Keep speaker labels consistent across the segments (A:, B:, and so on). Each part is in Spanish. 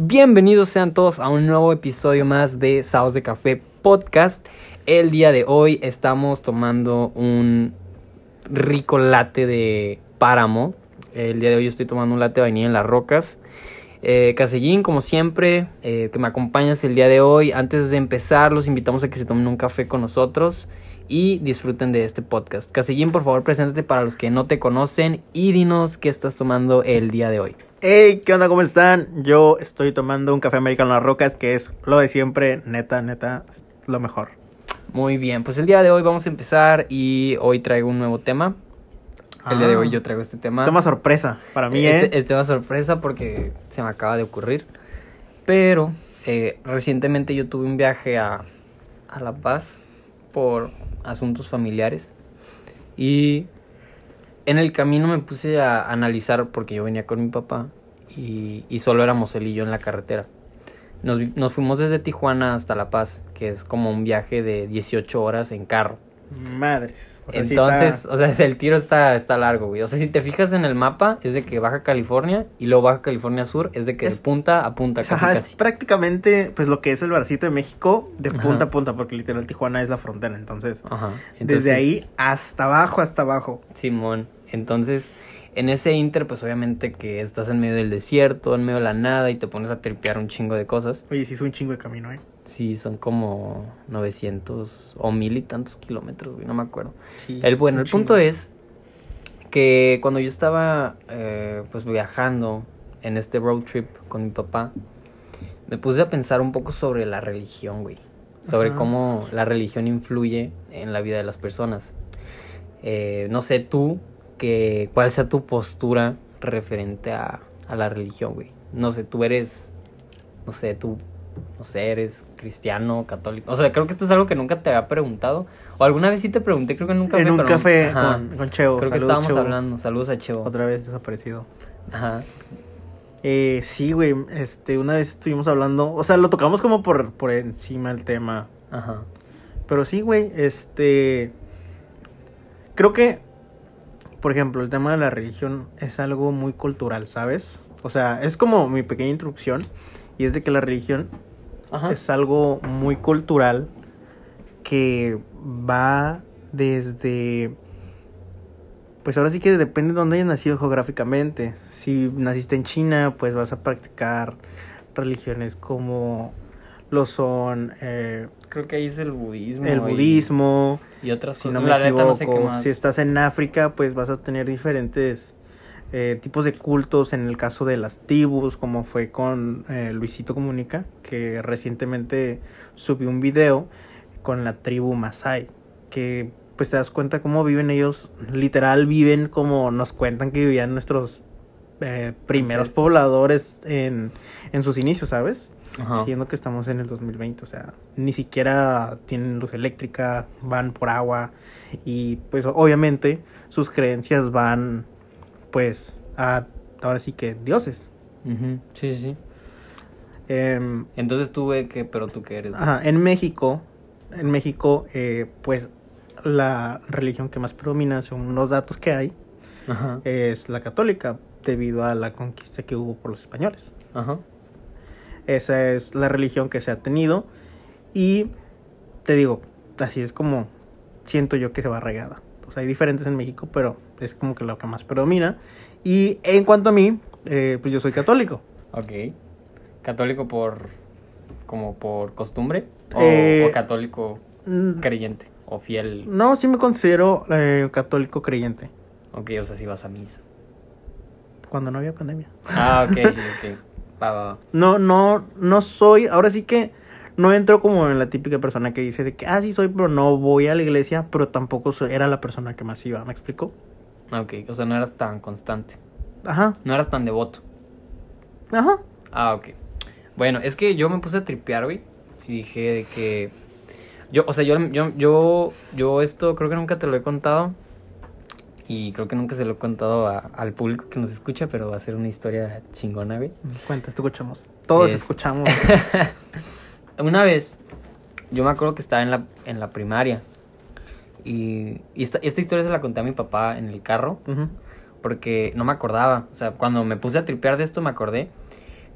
A: Bienvenidos sean todos a un nuevo episodio más de Saos de Café Podcast. El día de hoy estamos tomando un rico latte de páramo. El día de hoy estoy tomando un latte de vainilla en las rocas. Eh, Casellín, como siempre, eh, que me acompañas el día de hoy. Antes de empezar, los invitamos a que se tomen un café con nosotros y disfruten de este podcast. Casellín, por favor, preséntate para los que no te conocen y dinos qué estás tomando el día de hoy.
B: Hey, ¿qué onda? ¿Cómo están? Yo estoy tomando un café americano en las rocas, que es lo de siempre, neta, neta, es lo mejor.
A: Muy bien, pues el día de hoy vamos a empezar y hoy traigo un nuevo tema. El día de
B: Ah.
A: hoy yo traigo este tema.
B: Es tema sorpresa para mí,
A: este,
B: ¿eh?
A: este tema sorpresa porque se me acaba de ocurrir. Pero eh, recientemente yo tuve un viaje a, a La Paz por asuntos familiares. Y en el camino me puse a analizar porque yo venía con mi papá y, y solo éramos él y yo en la carretera. Nos, fuimos desde Tijuana hasta La Paz, que es como un viaje de 18 horas en carro.
B: Madres. O sea, sí
A: Entonces,
B: está-
A: o sea, el tiro está, está largo, güey. O sea, si te fijas en el mapa, es de que Baja California y luego Baja California Sur es de que
B: Es-
A: de punta a punta, casi,
B: Ajá, es prácticamente pues lo que es el barcito de México de
A: Ajá.
B: punta a punta, porque literal Tijuana es la frontera, entonces,
A: Ajá.
B: desde
A: Entonces,
B: ahí hasta abajo, hasta abajo.
A: Simón. Entonces, en ese inter, pues obviamente que estás en medio del desierto, en medio de la nada y te pones a tripear un chingo de cosas.
B: Oye, sí es un chingo de camino, ¿eh?
A: Sí, son como 900 o mil y tantos kilómetros, güey, no me acuerdo.
B: Sí,
A: El, bueno, el punto es que cuando yo estaba eh, pues viajando en este road trip con mi papá, me puse a pensar un poco sobre la religión, güey. Sobre
B: Ajá.
A: cómo la religión influye en la vida de las personas. Eh, no sé tú, que, cuál sea tu postura referente a, a la religión, güey. No sé, tú eres, no sé, tú, no sé, eres cristiano, católico. O sea, creo que esto es algo que nunca te había preguntado. O alguna vez sí te pregunté, creo que en un café.
B: En un
A: pero-
B: café con, con Cheo.
A: Creo que estábamos
B: Cheo.
A: hablando. Saludos a Cheo.
B: Otra vez desaparecido.
A: Ajá.
B: Eh, sí, güey, este, una vez estuvimos hablando, o sea, lo tocamos como por, por encima el tema.
A: Ajá.
B: Pero sí, güey, este... Creo que, por ejemplo, el tema de la religión es algo muy cultural, ¿sabes? O sea, es como mi pequeña introducción, y es de que la religión
A: Ajá.
B: es algo muy cultural que va desde... Pues ahora sí que depende de dónde hayas nacido geográficamente. Si naciste en China, pues vas a practicar religiones como lo son eh,
A: Creo que ahí es el budismo.
B: el
A: y-
B: budismo,
A: Y, otras
B: si no me equivoco.
A: no sé qué más.
B: Si estás en África, pues vas a tener diferentes eh, tipos de cultos. En el caso de las tribus, como fue con eh, Luisito Comunica, que recientemente subió un video con la tribu Masai, que pues te das cuenta cómo viven ellos, literal viven como nos cuentan que vivían nuestros eh, primeros pobladores en, en sus inicios, ¿sabes?
A: Ajá.
B: Siendo que estamos en el 2020, o sea, ni siquiera tienen luz eléctrica, van por agua y pues obviamente sus creencias van pues a ahora sí que dioses.
A: Ujú. Sí, sí.
B: Em,
A: Entonces tú, güey, que, pero tú qué eres.
B: ajá, en México, en México eh, pues la religión que más predomina según los datos que hay
A: Ajá.
B: es la católica debido a la conquista que hubo por los españoles.
A: Ajá.
B: Esa es la religión que se ha tenido. Y te digo, así es como siento yo que se va regada. Sea, hay diferentes en México, pero es como que lo que más predomina. Y en cuanto a mí, eh, pues yo soy católico.
A: Ok. ¿Católico por. como por costumbre? ¿O,
B: Eh,
A: o católico creyente? ¿O fiel?
B: No, sí me considero eh, católico creyente.
A: Ok, o sea, si vas a misa.
B: Cuando no había pandemia.
A: Ah, ok, ok. Va.
B: No, no, no soy. Ahora sí que no entro como en la típica persona que dice de que, ah, sí soy, pero no voy a la iglesia, pero tampoco soy- era la persona que más iba. ¿Me explico?
A: Ok, o sea, no eras tan constante.
B: Ajá,
A: No eras tan devoto.
B: ajá.
A: Ah, ok. Bueno, es que yo me puse a tripear, güey. Y dije de que. Yo, o sea, yo, yo, yo, yo esto creo que nunca te lo he contado. Y creo que nunca se lo he contado a- al público que nos escucha, pero va a ser una historia chingona, güey.
B: Cuenta, escuchamos. Todos
A: Es-
B: escuchamos.
A: Una vez, yo me acuerdo que estaba en la, en la primaria. Y, y esta, esta historia se la conté a mi papá en el carro. Porque no me acordaba. O sea, cuando me puse a tripear de esto me acordé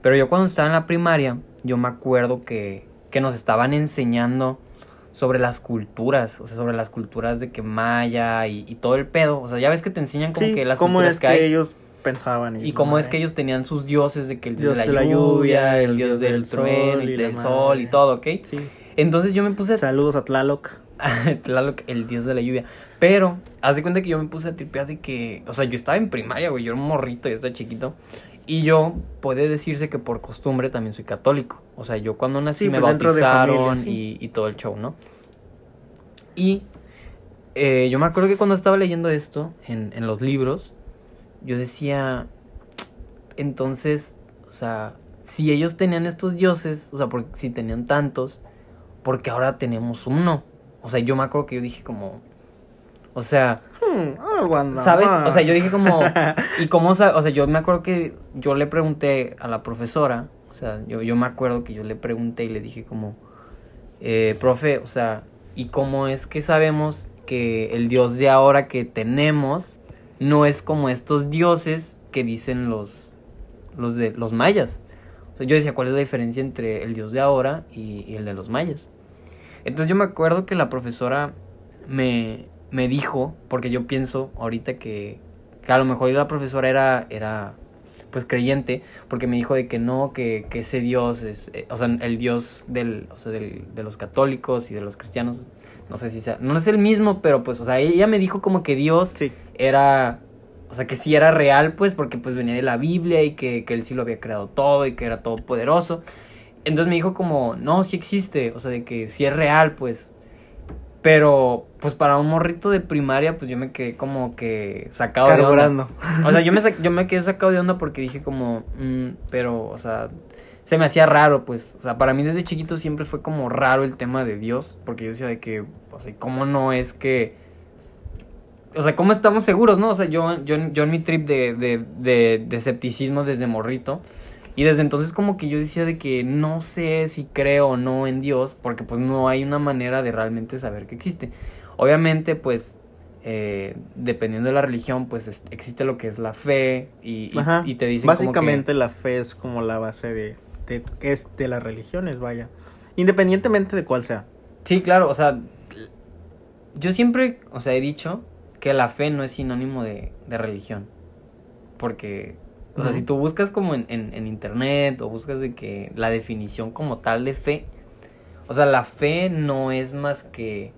A: Pero yo cuando estaba en la primaria, yo me acuerdo que, que nos estaban enseñando sobre las culturas, o sea, sobre las culturas de que maya y, y todo el pedo. O sea, ya ves que te enseñan como
B: Sí,
A: que las
B: cómo
A: culturas
B: es
A: que,
B: ellos pensaban.
A: Y cómo es que ellos tenían sus dioses, de que el dios, de la, lluvia, el dios del, trueno y del sol y todo, ¿ok?
B: Sí.
A: Entonces yo me puse
B: Saludos a Tlaloc.
A: Tlaloc, el dios de la lluvia. Pero, haz de cuenta que yo me puse a tripear de que, o sea, yo estaba en primaria, güey, yo era un morrito, yo estaba chiquito. Y yo, puede decirse que por costumbre también soy católico. O sea, yo cuando nací
B: Sí,
A: me
B: pues
A: bautizaron
B: familia, sí.
A: y, y todo el show, ¿no? Y eh, yo me acuerdo que cuando estaba leyendo esto en, en los libros, yo decía, entonces, o sea, si ellos tenían estos dioses, o sea, porque si tenían tantos, porque ahora tenemos uno. O sea, yo me acuerdo que yo dije como, o sea,
B: Algo anda
A: ¿sabes?
B: mal.
A: O sea, yo dije como, ¿y cómo O sea, yo me acuerdo que yo le pregunté a la profesora, o sea, yo, yo me acuerdo que yo le pregunté y le dije como, eh, profe, o sea, ¿y cómo es que sabemos que el dios de ahora que tenemos no es como estos dioses que dicen los, los de los mayas? O sea, yo decía, ¿cuál es la diferencia entre el dios de ahora y, y el de los mayas? Entonces yo me acuerdo que la profesora me, me dijo, porque yo pienso ahorita que, que a lo mejor la profesora era, era pues creyente, porque me dijo de que no, que, que ese Dios es, eh, o sea, el Dios del, o sea, del, de los católicos y de los cristianos, no sé si sea, no es el mismo, pero pues, o sea, ella me dijo como que Dios
B: Sí.
A: era, o sea, que sí era real, pues, porque pues venía de la Biblia y que, que él sí lo había creado todo y que era todopoderoso. Entonces me dijo como, no, sí existe, o sea, de que sí es real, pues. Pero, pues para un morrito de primaria, pues yo me quedé como que sacado de onda. O sea, yo me, yo me quedé sacado de onda porque dije como, mm, pero, o sea, se me hacía raro, pues. O sea, para mí desde chiquito siempre fue como raro el tema de Dios, porque yo decía de que, o sea, ¿cómo no es que... O sea, ¿cómo estamos seguros, no? O sea, yo, yo, yo en mi trip de, de, de, de escepticismo desde morrito, y desde entonces como que yo decía de que no sé si creo o no en Dios, porque pues no hay una manera de realmente saber que existe. Obviamente, pues, eh, dependiendo de la religión, pues es- existe lo que es la fe y, y, te dicen como que-
B: Básicamente la fe es como la base de, de, es de las religiones, vaya. Independientemente de cuál sea.
A: Sí, claro, o sea, yo siempre, o sea, he dicho que la fe no es sinónimo de, de religión. Porque, o sea, si tú buscas como en, en, en internet o buscas de que la definición como tal de fe, o sea, la fe no es más que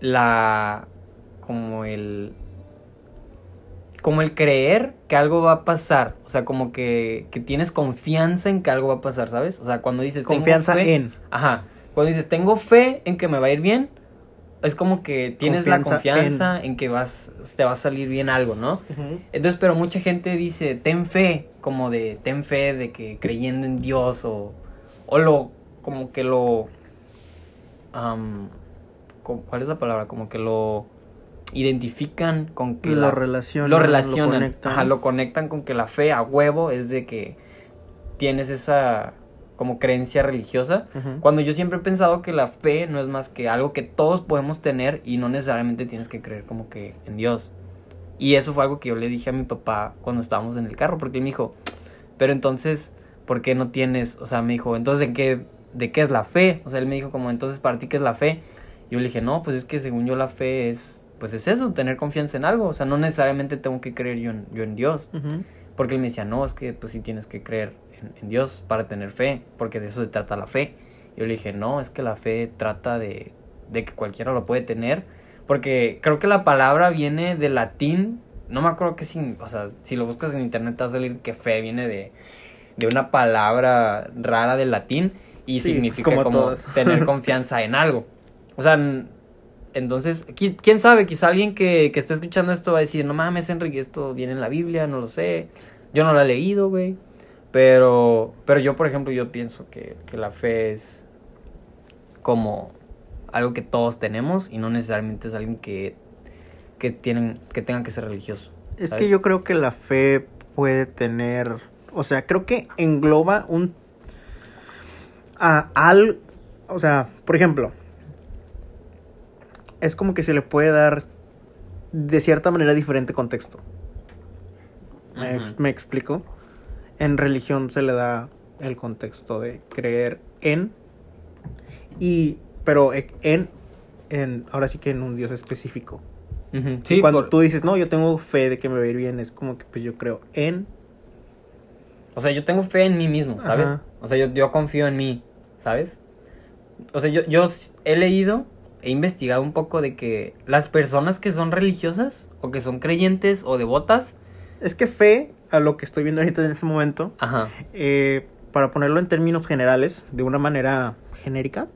A: la, como el, como el creer que algo va a pasar, o sea, como que, que tienes confianza en que algo va a pasar, ¿sabes? O sea, cuando dices
B: Confianza
A: fe-
B: en.
A: Ajá. Cuando dices, tengo fe en que me va a ir bien, es como que tienes la
B: Confianza
A: en... que vas, te va a salir bien algo, ¿no? Entonces, pero mucha gente dice, ten fe, como de, ten fe de que creyendo en Dios o, o lo, como que lo, co- ¿cuál es la palabra? Como que lo identifican con que
B: Lo
A: la-
B: relacionan.
A: lo relacionan,
B: conectan.
A: ajá, lo conectan con que la fe a huevo es de que tienes esa como creencia religiosa, cuando yo siempre he pensado que la fe no es más que algo que todos podemos tener y no necesariamente tienes que creer como que en Dios. Y eso fue algo que yo le dije a mi papá cuando estábamos en el carro, porque él me dijo, pero entonces, ¿por qué no tienes? O sea, me dijo, entonces, ¿de qué, de qué es la fe? O sea, él me dijo como, entonces, ¿para ti qué es la fe? Yo le dije, no, pues es que según yo la fe es, pues es eso, tener confianza en algo. O sea, no necesariamente tengo que creer yo en, yo en Dios.
B: Ujú.
A: Porque él me decía, no, es que pues sí tienes que creer en, en Dios para tener fe, porque de eso se trata la fe. Yo le dije, no, es que la fe trata de, de que cualquiera lo puede tener, porque creo que la palabra viene del latín, no me acuerdo que sin, o sea, si lo buscas en internet te va a salir que fe viene de, de una palabra rara del latín y
B: Sí,
A: significa
B: como
A: tener confianza en algo. O sea, entonces, qui- quién sabe, quizá alguien que, que esté escuchando esto va a decir, no mames, Enrique, esto viene en la Biblia, no lo sé. Yo no lo he leído, güey. Pero, pero yo, por ejemplo, yo pienso que, que la fe es como algo que todos tenemos y no necesariamente es alguien que, que, tienen, que tenga que ser religioso.
B: Es que yo creo que la fe puede tener, o sea, creo que engloba un a al, o sea, por ejemplo, es como que se le puede dar de cierta manera diferente contexto. ¿Me, explico? en religión se le da el contexto de creer en y pero e- en en ahora sí que en un Dios específico. Sí, cuando
A: por-
B: tú dices, "No, yo tengo fe de que me va a ir bien", es como que pues yo creo en
A: O sea, yo tengo fe en mí mismo, ¿sabes?
B: Ajá.
A: O sea, yo, yo confío en mí, ¿sabes? O sea, yo, yo he leído, he investigado un poco de que las personas que son religiosas o que son creyentes o devotas,
B: es que fe a lo que estoy viendo ahorita en ese momento,
A: ajá,
B: eh, para ponerlo en términos generales, de una manera genérica,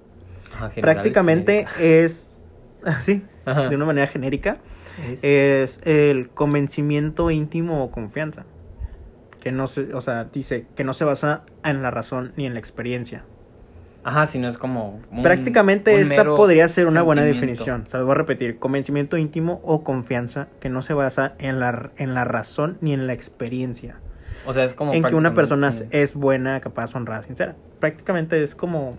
A: ajá,
B: prácticamente es así,
A: Ajá.
B: de una manera genérica,
A: es-
B: es el convencimiento íntimo o confianza. Que no se, o sea, dice que no se basa en la razón ni en la experiencia.
A: Ajá, si no es como... un-
B: Prácticamente
A: un
B: esta podría ser una buena definición. O sea, lo voy a repetir. Convencimiento íntimo o confianza que no se basa en la, en la razón ni en la experiencia.
A: O sea, es como...
B: en que una persona es buena, capaz, honrada, sincera. Prácticamente es como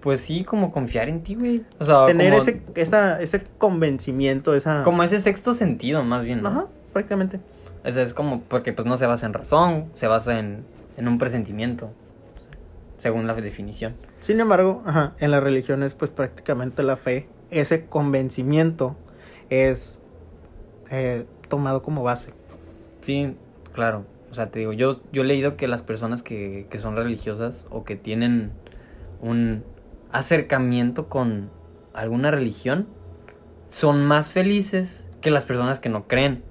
A: Pues sí, como confiar en ti, güey. O sea,
B: tener
A: como,
B: ese, esa, ese convencimiento, esa...
A: como ese sexto sentido, más bien, ¿no?
B: Ajá, prácticamente.
A: O sea, es como... Porque pues no se basa en razón, se basa en, en un presentimiento. Según la definición.
B: Sin embargo, ajá, en las religiones, pues prácticamente la fe, ese convencimiento es eh, tomado como base.
A: Sí, claro. O sea, te digo, yo, yo he leído que las personas que, que son religiosas o que tienen un acercamiento con alguna religión son más felices que las personas que no creen.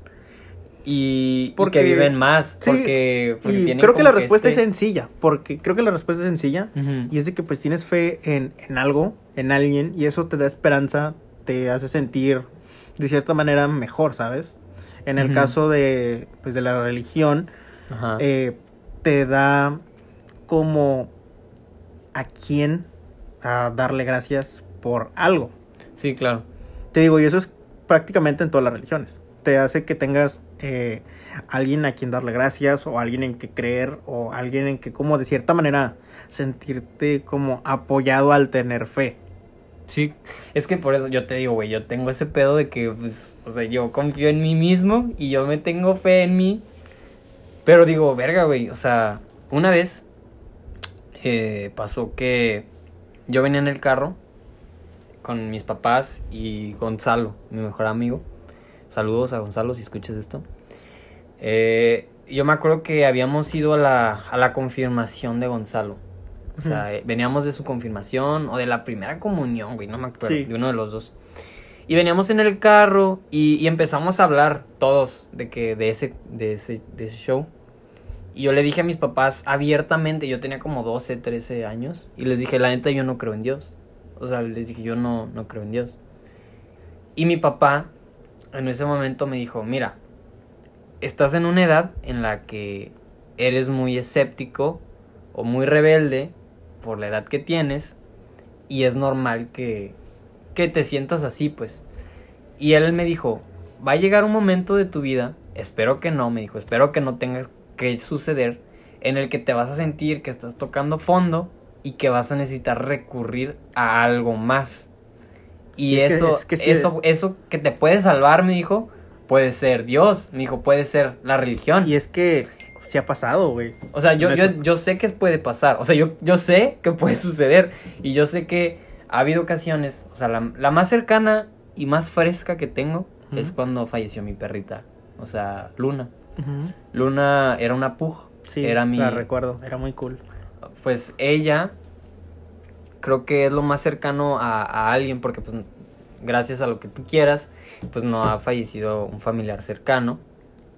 A: Y, y
B: Porque-
A: que viven más.
B: sí,
A: porque, porque
B: Y
A: tienen
B: creo que la respuesta
A: este-
B: es sencilla, porque creo que la respuesta es sencilla y es de que pues tienes fe en, en algo, en alguien, y eso te da esperanza, te hace sentir de cierta manera mejor, ¿sabes? En el caso de, pues, de la religión, eh, te da como a quién a darle gracias por algo.
A: Sí, claro.
B: Te digo, y eso es prácticamente en todas las religiones. Te hace que tengas eh, alguien a quien darle gracias o alguien en que creer o alguien en que como de cierta manera sentirte como apoyado al tener fe.
A: Sí, es que por eso yo te digo, güey, yo tengo ese pedo de que, pues, o sea, yo confío en mí mismo y yo me tengo fe en mí. Pero digo, verga, güey, o sea, una vez eh, pasó que yo venía en el carro con mis papás y Gonzalo, mi mejor amigo. Saludos a Gonzalo si escuchas esto. Eh, yo me acuerdo que habíamos ido a la, a la confirmación de Gonzalo. O sea, eh, veníamos de su confirmación o de la primera comunión, güey, no me acuerdo,
B: Sí.
A: de uno de los dos. Y veníamos en el carro y, y empezamos a hablar todos de que de ese, de ese, de ese show. Y yo le dije a mis papás abiertamente, yo tenía como 12, 13 años, y les dije, la neta, yo no creo en Dios. O sea, les dije, yo no, no creo en Dios. Y mi papá, en ese momento, me dijo, mira, estás en una edad en la que eres muy escéptico o muy rebelde por la edad que tienes, y es normal que, que te sientas así, pues. Y él me dijo, va a llegar un momento de tu vida, espero que no, me dijo, espero que no tengas que suceder, en el que te vas a sentir que estás tocando fondo y que vas a necesitar recurrir a algo más. Y
B: Es que-
A: eso,
B: es que sí-
A: eso, eso que te puede salvar, me dijo, puede ser Dios, me dijo, puede ser la religión.
B: Y es que sí ha pasado, güey.
A: O sea, yo, yo, yo sé que puede pasar. O sea, yo, yo sé que puede suceder. Y yo sé que ha habido ocasiones. O sea, la, la más cercana y más fresca que tengo es cuando falleció mi perrita. O sea, Luna. Luna era una pug.
B: Sí,
A: era mi.
B: la recuerdo, era muy cool.
A: Pues ella. Creo que es lo más cercano a, a alguien. Porque, pues, gracias a lo que tú quieras. Pues no ha fallecido un familiar cercano.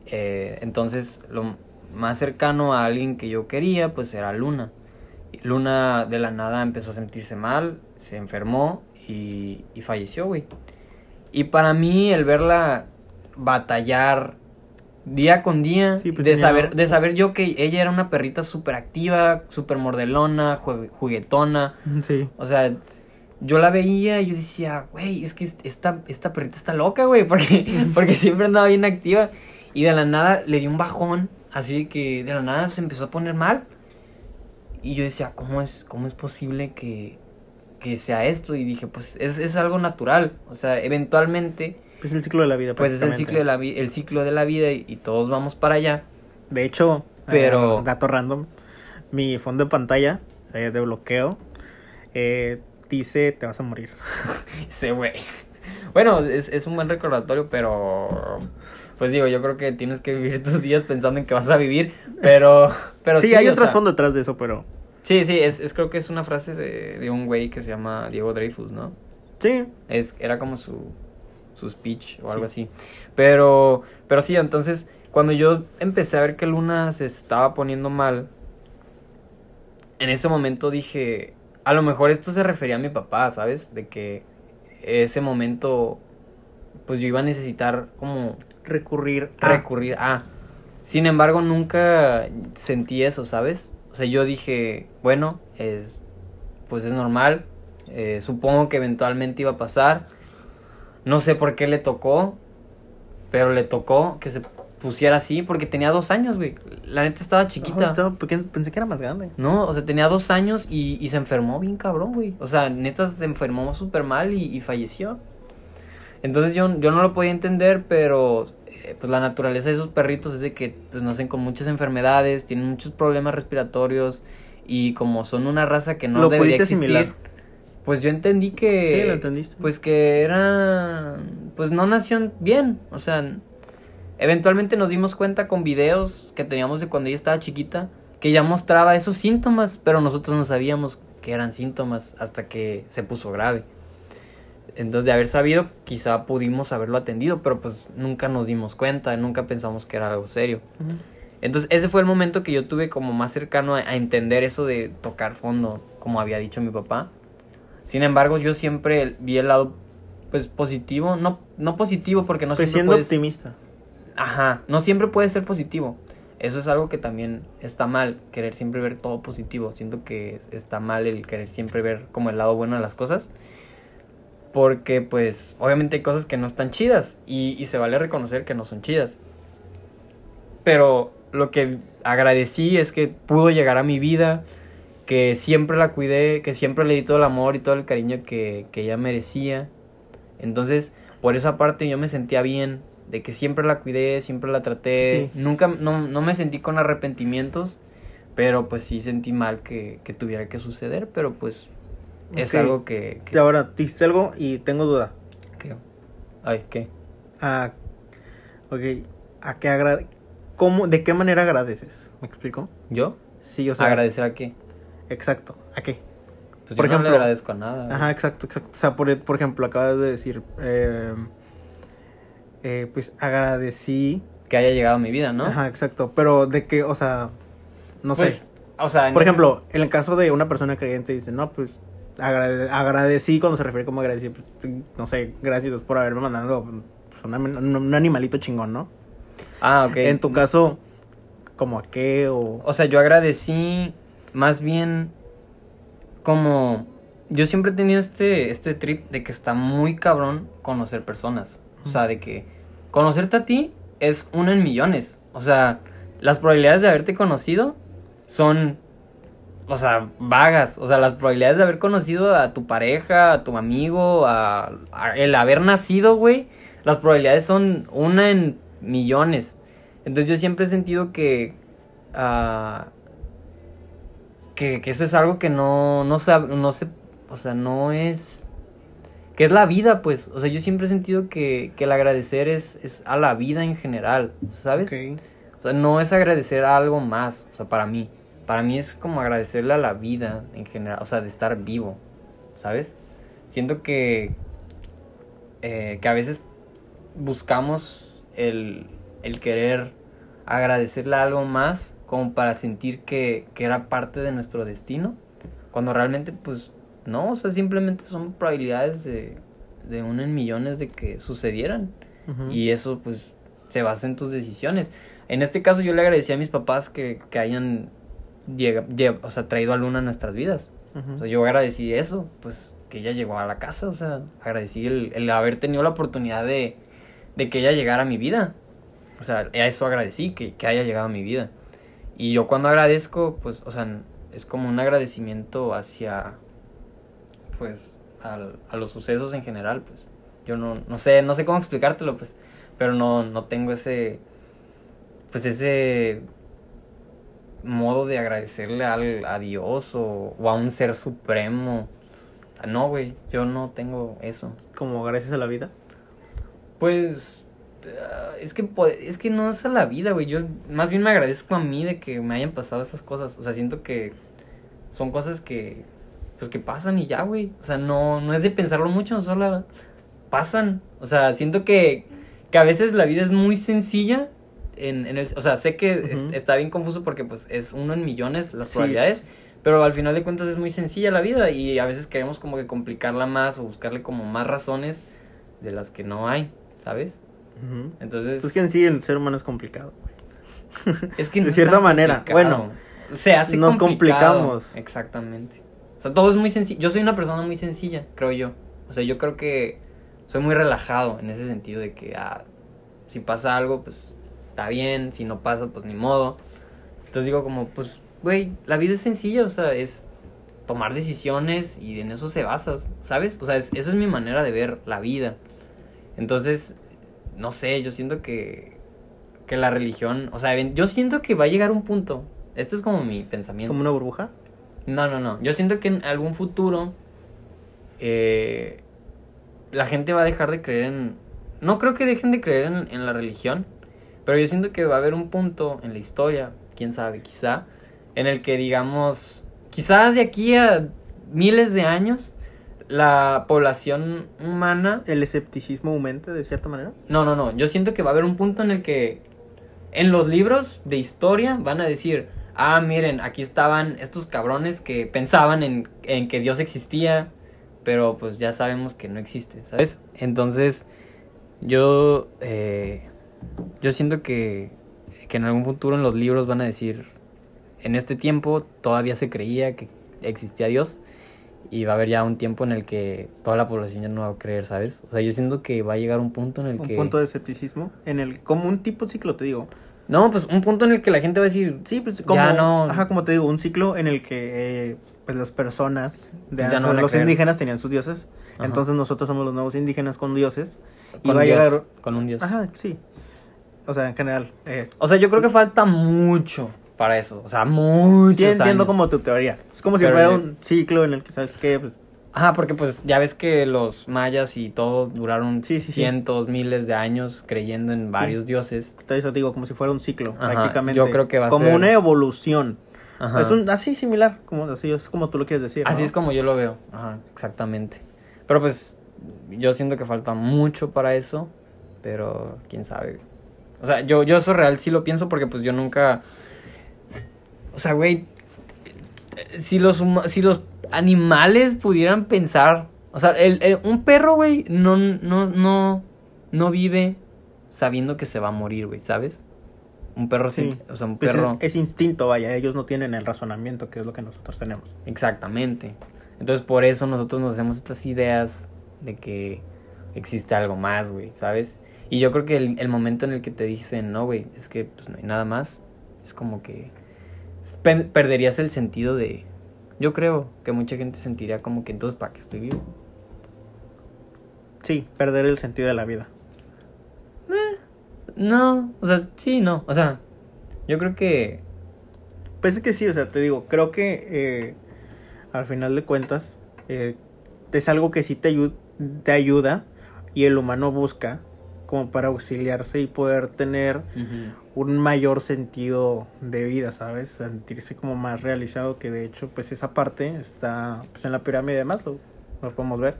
A: Eh, entonces, lo más cercano a alguien que yo quería, pues era Luna. Luna de la nada empezó a sentirse mal, se enfermó y, y falleció, güey. Y para mí, el verla batallar día con día,
B: Sí, pues
A: de, saber, de saber yo que ella era una perrita súper activa, súper mordelona, juguetona.
B: Sí.
A: O sea, yo la veía y yo decía, güey, es que esta, esta perrita está loca, güey, porque, porque siempre andaba bien activa. Y de la nada le dio un bajón, así que de la nada se empezó a poner mal. Y yo decía, ¿cómo es, cómo es posible que, que sea esto? Y dije, pues es, es algo natural. O sea, eventualmente,
B: Es el ciclo de la vida.
A: pues es el ciclo de la, el ciclo de la vida y, y todos vamos para allá.
B: De hecho,
A: Pero...
B: Eh, dato random. Mi fondo de pantalla eh, de bloqueo eh, dice te vas a morir.
A: Sí, güey. Bueno, es, es un buen recordatorio, pero... Pues digo, yo creo que tienes que vivir tus días pensando en que vas a vivir, pero... pero
B: sí, hay un trasfondo detrás de eso, pero...
A: Sí, sí, es, es creo que es una frase de, de un güey que se llama Diego Dreyfus, ¿no?
B: Sí,
A: Es, era como su, su speech o algo así. Pero, pero sí, entonces, cuando yo empecé a ver que Luna se estaba poniendo mal, en ese momento dije, a lo mejor esto se refería a mi papá, ¿sabes? De que ese momento, pues yo iba a necesitar como
B: recurrir a...
A: recurrir a. Sin embargo, nunca sentí eso, ¿sabes? O sea, yo dije, bueno, es, pues es normal. eh, supongo que eventualmente iba a pasar. No sé por qué le tocó, pero le tocó que se pusiera así porque tenía dos años, güey. La neta estaba chiquita.
B: estaba pequeño, pensé que era más grande.
A: No, o sea, tenía dos años y, y se enfermó bien cabrón, güey. O sea, neta se enfermó súper mal y, y falleció. Entonces yo, yo no lo podía entender, pero eh, pues la naturaleza de esos perritos es de que pues nacen con muchas enfermedades, tienen muchos problemas respiratorios y como son una raza que no
B: Lo
A: debería existir,
B: asimilar.
A: pues yo entendí que
B: Sí, lo entendiste.
A: pues que era pues no nació bien, o sea, eventualmente nos dimos cuenta con videos que teníamos de cuando ella estaba chiquita que ya mostraba esos síntomas, pero nosotros no sabíamos que eran síntomas hasta que se puso grave. Entonces, de haber sabido, quizá pudimos haberlo atendido, pero pues nunca nos dimos cuenta, nunca pensamos que era algo serio. Entonces, ese fue el momento que yo tuve como más cercano a, a entender eso de tocar fondo, como había dicho mi papá. Sin embargo, yo siempre vi el lado, pues, positivo. No, no positivo porque no
B: Pues
A: siempre
B: siendo
A: puedes...
B: optimista.
A: Ajá, no siempre puede ser positivo. Eso es algo que también está mal, querer siempre ver todo positivo. Siento que es- está mal el querer siempre ver como el lado bueno de las cosas. Porque pues obviamente hay cosas que no están chidas y, y se vale reconocer que no son chidas. Pero lo que agradecí es que pudo llegar a mi vida, que siempre la cuidé, que siempre le di todo el amor y todo el cariño que, que ella merecía. Entonces, por esa parte yo me sentía bien, de que siempre la cuidé, siempre la traté.
B: Sí.
A: Nunca, no, no me sentí con arrepentimientos, pero pues sí sentí mal que, que tuviera que suceder, pero pues es
B: Ok.
A: algo que... que
B: Y ahora, dijiste algo y tengo duda.
A: que- ay, ¿qué?
B: A, ok, ¿a qué agrade... ¿Cómo, ¿De qué manera agradeces? ¿Me explico?
A: ¿Yo?
B: Sí, o sea...
A: ¿Agradecer a qué?
B: Exacto, ¿a qué?
A: Pues
B: Por
A: yo no
B: ejemplo-
A: le agradezco a nada.
B: Ajá, exacto, exacto. O sea, por, por ejemplo, acabas de decir, eh, eh, pues agradecí.
A: Que haya llegado a mi vida, ¿no?
B: Ajá, exacto. Pero de qué, o sea, no
A: Pues,
B: sé.
A: O sea,
B: Por
A: ese-
B: ejemplo, en el caso de una persona creyente dice, no, pues agrade- agradecí cuando se refiere como agradecí, pues, no sé, gracias por haberme mandado pues, una- un animalito chingón, ¿no?
A: Ah, ok.
B: En tu caso, como a qué o...
A: O sea, yo agradecí más bien como... Yo siempre he tenido este, este trip de que está muy cabrón conocer personas. O sea, de que conocerte a ti es uno en millones. O sea, las probabilidades de haberte conocido son, o sea, vagas. O sea, las probabilidades de haber conocido a tu pareja, a tu amigo, a, el haber nacido, güey. Las probabilidades son una en millones. Entonces yo siempre he sentido que... ah, que, que eso es algo que no, no, se, no se... O sea, no es... Que es la vida, pues. O sea, yo siempre he sentido que, que el agradecer es, es a la vida en general, ¿sabes? O sea, no es agradecer a algo más, o sea, para mí. Para mí es como agradecerle a la vida en general, o sea, de estar vivo, ¿sabes? Siento que, eh, que a veces buscamos el, el querer agradecerle a algo más como para sentir que, que era parte de nuestro destino, cuando realmente pues no, o sea, simplemente son probabilidades de, de uno en millones de que sucedieran. Y eso pues se basa en tus decisiones. En este caso yo le agradecí a mis papás que, que hayan llega, lle- o sea, traído a Luna a nuestras vidas. O sea, yo agradecí eso, pues que ella llegó a la casa, o sea, agradecí el, el haber tenido la oportunidad de, de que ella llegara a mi vida. O sea, a eso agradecí, que, que haya llegado a mi vida. Y yo cuando agradezco, pues, o sea, es como un agradecimiento hacia, pues, al- a los sucesos en general, pues. Yo no, no sé, no sé cómo explicártelo, pues, pero no, no tengo ese, pues, ese, modo de agradecerle al, a Dios o, o a un ser supremo. No, güey, yo no tengo eso.
B: Como gracias a la vida.
A: Pues ah, es que es que no es a la vida, güey. Yo más bien me agradezco a mí de que me hayan pasado esas cosas. O sea, siento que son cosas que pues que pasan y ya, güey. O sea, no no es de pensarlo mucho, solo pasan. O sea, siento que que a veces la vida es muy sencilla en, en el, o sea, sé que es- está bien confuso porque pues es uno en millones las
B: Sí,
A: probabilidades, pero al final de cuentas es muy sencilla la vida y a veces queremos como que complicarla más o buscarle como más razones de las que no hay, ¿sabes? Entonces,
B: Pues que en sí el ser humano es complicado, güey.
A: es que
B: de
A: no es
B: cierta manera,
A: complicado.
B: bueno,
A: se hace
B: nos
A: complicado.
B: complicamos.
A: Exactamente. O sea, todo es muy sencillo. Yo soy una persona muy sencilla, creo yo. O sea, yo creo que soy muy relajado en ese sentido de que ah, si pasa algo, pues está bien, si no pasa, pues ni modo. Entonces digo como, pues, güey, la vida es sencilla, o sea, es tomar decisiones y en eso se basa, ¿sabes? O sea, es- esa es mi manera de ver la vida. Entonces, no sé, yo siento que, que la religión, o sea, yo siento que va a llegar un punto, esto es como mi pensamiento.
B: Como una burbuja.
A: No, no, no, yo siento que en algún futuro eh, la gente va a dejar de creer en... No creo que dejen de creer en, en la religión, pero yo siento que va a haber un punto en la historia, quién sabe, quizá, en el que digamos, quizá de aquí a miles de años, la población humana
B: El escepticismo aumenta de cierta manera.
A: no, no, no. Yo siento que va a haber un punto en el que en los libros de historia van a decir, ah, miren, aquí estaban estos cabrones que pensaban en, en que Dios existía, pero pues ya sabemos que no existe, ¿sabes? Entonces, yo, eh, yo siento que, que en algún futuro en los libros van a decir, en este tiempo todavía se creía que existía Dios. Y va a haber ya un tiempo en el que toda la población ya no va a creer, ¿sabes? O sea, yo siento que va a llegar un punto en el
B: Un
A: que...
B: punto de escepticismo. En el, como un tipo de ciclo, te digo.
A: No, pues un punto en el que la gente va a decir...
B: Sí, pues como,
A: Ya no-
B: ajá, como te digo, un ciclo en el que eh, pues las personas, de
A: ya no
B: antes,
A: a
B: los
A: creer.
B: indígenas tenían sus dioses,
A: Ajá.
B: entonces nosotros somos los nuevos indígenas con dioses y
A: Con
B: va a
A: Dios,
B: llegar,
A: con un Dios.
B: ajá, sí, o sea, en general, eh,
A: O sea, yo creo que falta mucho para eso. O sea, muchos
B: sí entiendo
A: años.
B: como tu teoría, es como si fuera un ciclo en el que sabes que pues
A: Ajá, porque pues ya ves que los mayas y todo duraron
B: Sí, sí, sí.
A: cientos, miles de años creyendo en varios dioses.
B: te eso digo como si fuera un ciclo
A: Ajá,
B: prácticamente,
A: yo creo que va a
B: como
A: ser-
B: una evolución,
A: Ajá.
B: es un así similar, como así es como tú lo quieres decir,
A: Así
B: ¿no?
A: es como yo lo veo. Ajá, exactamente. Pero pues yo siento que falta mucho para eso, pero quién sabe. O sea, yo, yo eso real sí lo pienso porque pues yo nunca... O sea, güey, si los, si los animales pudieran pensar... O sea, el, el- un perro, güey, no, no, no, no vive sabiendo que se va a morir, güey, ¿sabes? Un perro sí.
B: Sí.
A: O sea, un
B: Pues
A: perro...
B: es, es instinto, vaya, ellos no tienen el razonamiento que es lo que nosotros tenemos.
A: Exactamente. Entonces por eso nosotros nos hacemos estas ideas de que existe algo más, güey, ¿sabes? Y yo creo que el, el momento en el que te dicen, no, güey, es que pues no hay nada más, es como que pe- perderías el sentido de... Yo creo que mucha gente sentiría como que entonces, ¿para qué estoy vivo?
B: Sí, perder el sentido de la vida.
A: No, o sea, sí, no, o sea, yo creo que...
B: Pues es que sí, o sea, te digo, creo que eh, al final de cuentas eh, es algo que sí te, ayu- te ayuda y el humano busca como para auxiliarse y poder tener un mayor sentido de vida, ¿sabes? Sentirse como más realizado que de hecho pues esa parte está pues, en la pirámide de Maslow, lo podemos ver.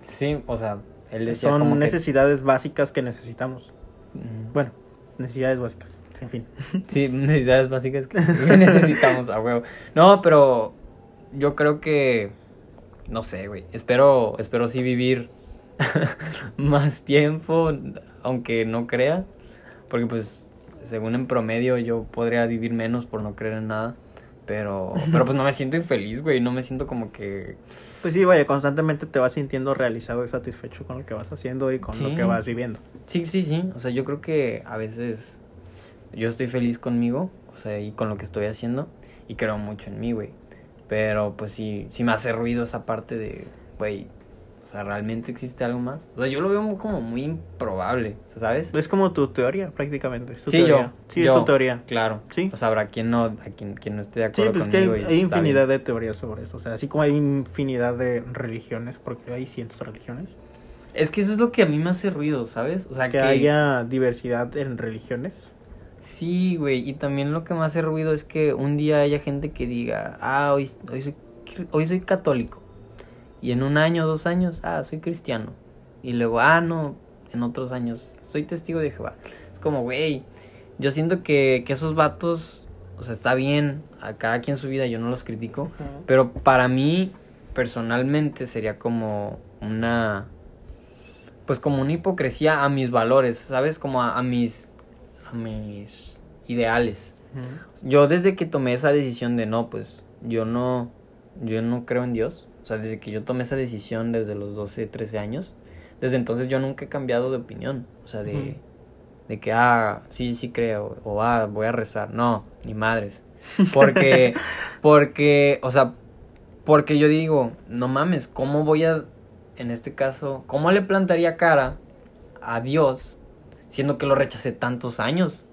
A: Sí, o sea, él decía
B: Son
A: como que-
B: necesidades básicas que necesitamos. Bueno, necesidades básicas, en fin.
A: Sí, necesidades básicas que necesitamos a huevo. No, pero yo creo que no sé, güey. Espero espero sí vivir más tiempo, aunque no crea, porque pues según en promedio yo podría vivir menos por no creer en nada, pero pero pues no me siento infeliz, güey, no me siento como que
B: Pues sí, vaya, constantemente te vas sintiendo realizado y satisfecho con lo que vas haciendo y con
A: Sí.
B: lo que vas viviendo.
A: Sí, sí, sí. O sea, yo creo que a veces yo estoy feliz conmigo, o sea, y con lo que estoy haciendo, y creo mucho en mí, güey. Pero pues sí, sí me hace ruido esa parte de, güey, o sea, ¿realmente existe algo más? O sea, yo lo veo como muy improbable, ¿sabes?
B: Es como tu teoría, prácticamente. es tu
A: Sí,
B: teoría.
A: yo.
B: Sí,
A: yo,
B: es tu teoría.
A: Claro.
B: Sí.
A: O sea, habrá quien no, a quien, quien no esté de
B: Sí,
A: acuerdo
B: pues que hay,
A: conmigo. y
B: hay
A: está
B: infinidad
A: bien.
B: de teorías sobre eso. O sea, así como hay infinidad de religiones, porque hay cientos de religiones,
A: Es que eso es lo que a mí me hace ruido, ¿sabes? O sea,
B: que,
A: que...
B: haya diversidad en religiones.
A: Sí, güey, y también lo que me hace ruido es que un día haya gente que diga, ah, hoy, hoy, soy, hoy soy católico. Y en un año, dos años, ah, soy cristiano. Y luego, ah, no, en otros años, soy testigo de Jehová. Es como, güey, yo siento que, que esos vatos, o sea, está bien, a cada quien su vida, yo no los critico. Pero para mí, personalmente, sería como una. Pues como una hipocresía a mis valores, ¿sabes? Como a, a mis. a mis ideales. Yo desde que tomé esa decisión de no, pues yo no. Yo no creo en Dios. O sea, desde que yo tomé esa decisión desde los 12, 13 años. Desde entonces yo nunca he cambiado de opinión. O sea, de. De que, ah, sí, sí creo. O ah, voy a rezar. No, ni madres. Porque. porque, o sea, porque yo digo, no mames, ¿cómo voy a, en este caso, cómo le plantaría cara a Dios siendo que lo rechacé tantos años?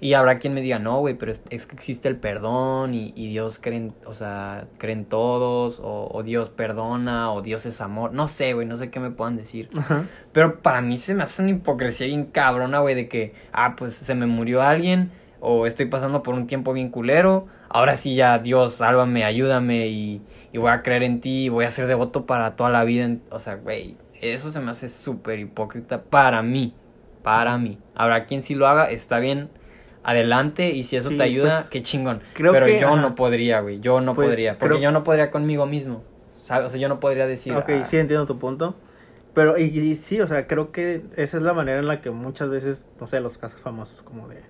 A: Y habrá quien me diga, no, güey, pero es, es que existe el perdón y, y Dios creen, o sea, creen todos, o, o Dios perdona, o Dios es amor. No sé, güey, no sé qué me puedan decir.
B: Ajá.
A: Pero para mí se me hace una hipocresía bien cabrona, güey, de que, ah, pues se me murió alguien, o estoy pasando por un tiempo bien culero, ahora sí ya, Dios, sálvame, ayúdame, y, y voy a creer en ti, y voy a ser devoto para toda la vida. en- O sea, güey, eso se me hace súper hipócrita para mí, para mí. Habrá quien sí lo haga, está bien, adelante, y si eso
B: Sí,
A: te ayuda,
B: pues,
A: qué chingón.
B: creo
A: Pero
B: que,
A: yo
B: ajá.
A: no podría, güey, yo no
B: Pues,
A: podría, porque
B: creo-
A: yo no podría conmigo mismo. ¿sabes? O sea, yo no podría decir.
B: Ok,
A: ah,
B: sí entiendo tu punto. Pero, y, y sí, o sea, creo que esa es la manera en la que muchas veces, no sé, los casos famosos como de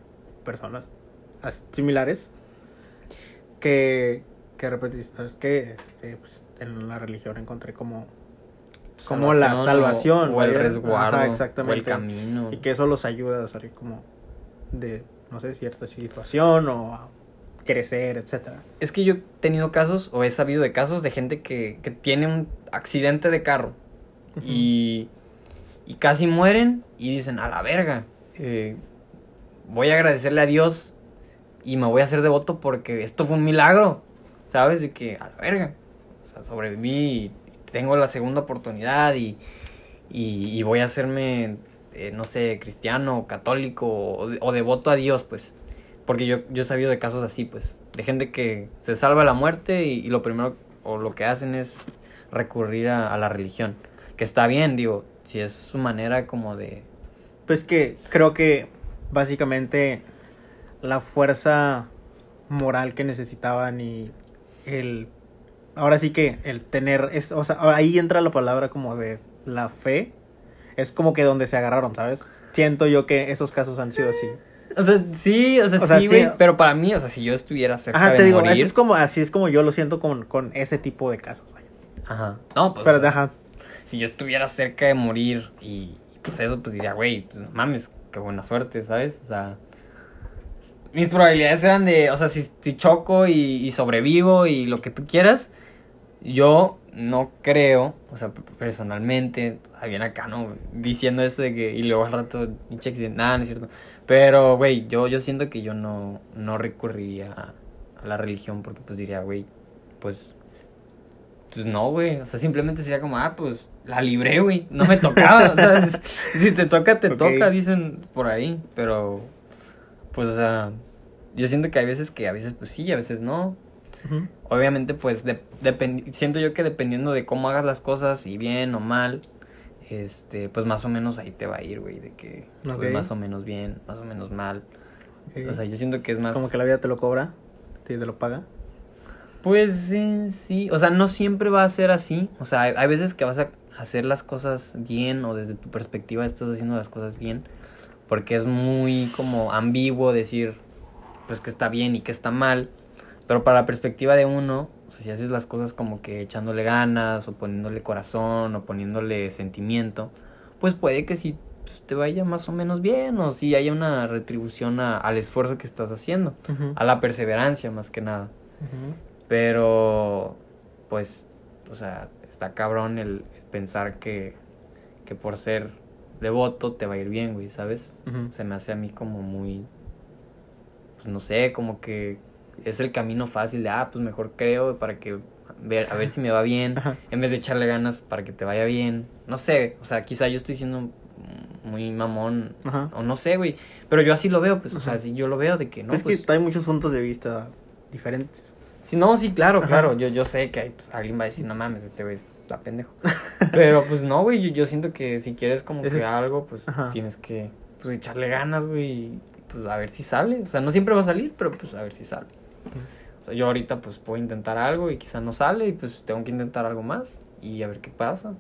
B: personas as- similares, que, que de repente ¿sabes qué? Este, pues, en la religión encontré como, como la salvación.
A: o, el resguardo
B: Ajá,
A: o
B: exactamente.
A: el camino
B: Y que eso los ayuda a salir como de, no sé, cierta situación o a crecer, etcétera.
A: es que yo he tenido casos o he sabido de casos de gente que, que tiene un accidente de carro y, y casi mueren y dicen a la verga eh, voy a agradecerle a Dios y me voy a hacer devoto porque esto fue un milagro sabes de que a la verga o sea sobreviví y tengo la segunda oportunidad y, y, y voy a hacerme eh, no sé cristiano católico o, o devoto a Dios pues porque yo, yo he sabido de casos así, pues, de gente que se salva la muerte y, y lo primero o lo que hacen es recurrir a, a la religión. Que está bien, digo, si es su manera como de...
B: Pues que creo que básicamente la fuerza moral que necesitaban y el ahora sí que el tener es o sea ahí entra la palabra como de la fe es como que donde se agarraron sabes siento yo que esos casos han sido así
A: O sea, sí, o sea,
B: O sea,
A: sí,
B: sí.
A: güey, pero para mí, o sea, si yo estuviera cerca
B: ajá
A: de
B: te digo
A: morir...
B: así es como así es como yo lo siento con, con ese tipo de casos vaya.
A: Ajá. No, pues,
B: pero
A: o sea,
B: ajá
A: si yo estuviera cerca de morir y, y, pues eso, pues diría, güey, pues, mames, qué buena suerte, ¿sabes? O sea, mis probabilidades eran de, o sea, si, si choco y, y sobrevivo y lo que tú quieras, yo no creo, o sea, personalmente, bien acá, ¿no? Diciendo esto de que, y luego al rato, pinche accidente, nada, no es cierto. Pero, güey, yo, yo siento que yo no, no recurriría a, a la religión porque pues diría, güey, pues pues no, güey. O sea, simplemente sería como, ah, pues la libré, güey. No me tocaba. o sea, si te toca, te toca, dicen por ahí. Pero, pues, o sea, yo siento que hay veces que a veces, pues sí, a veces no. Obviamente, pues, de- siento yo que dependiendo de cómo hagas las cosas, y bien o mal, este, pues más o menos ahí te va a ir, güey. De que, pues,
B: Ok.
A: más o menos bien, más o menos mal. O sea, yo siento que es más.
B: como que la vida te lo cobra te te lo paga
A: Pues sí, sí, o sea, no siempre va a ser así, o sea, hay, hay veces que vas a hacer las cosas bien o desde tu perspectiva estás haciendo las cosas bien, porque es muy como ambiguo decir, pues que está bien y que está mal, pero para la perspectiva de uno, o sea, si haces las cosas como que echándole ganas o poniéndole corazón o poniéndole sentimiento, pues puede que sí pues, te vaya más o menos bien o si haya una retribución a- al esfuerzo que estás haciendo, a la perseverancia más que nada. Pero, pues, o sea, está cabrón el, el pensar que, que por ser devoto te va a ir bien, güey, ¿sabes? Se me hace a mí como muy, pues no sé, como que es el camino fácil de, ah, pues mejor creo para que, ver, a ver si me va bien, en vez de echarle ganas para que te vaya bien. No sé, o sea, quizá yo estoy siendo muy mamón,
B: Ajá.
A: o no sé, güey, pero yo así lo veo, pues, o sea, así yo lo veo de que no,
B: es
A: pues...
B: que hay muchos puntos de vista diferentes.
A: Sí, no, sí, claro,
B: Ajá.
A: claro. Yo, yo sé que hay, pues, alguien va a decir, no mames, este güey está pendejo. Pero pues no, güey, yo, yo siento que si quieres como
B: Ese
A: que algo, pues tienes que pues, echarle ganas, güey, pues a ver si sale. O sea, no siempre va a salir, pero pues a ver si sale. O sea, yo ahorita pues puedo intentar algo y quizá no sale y pues tengo que intentar algo más y a ver qué pasa.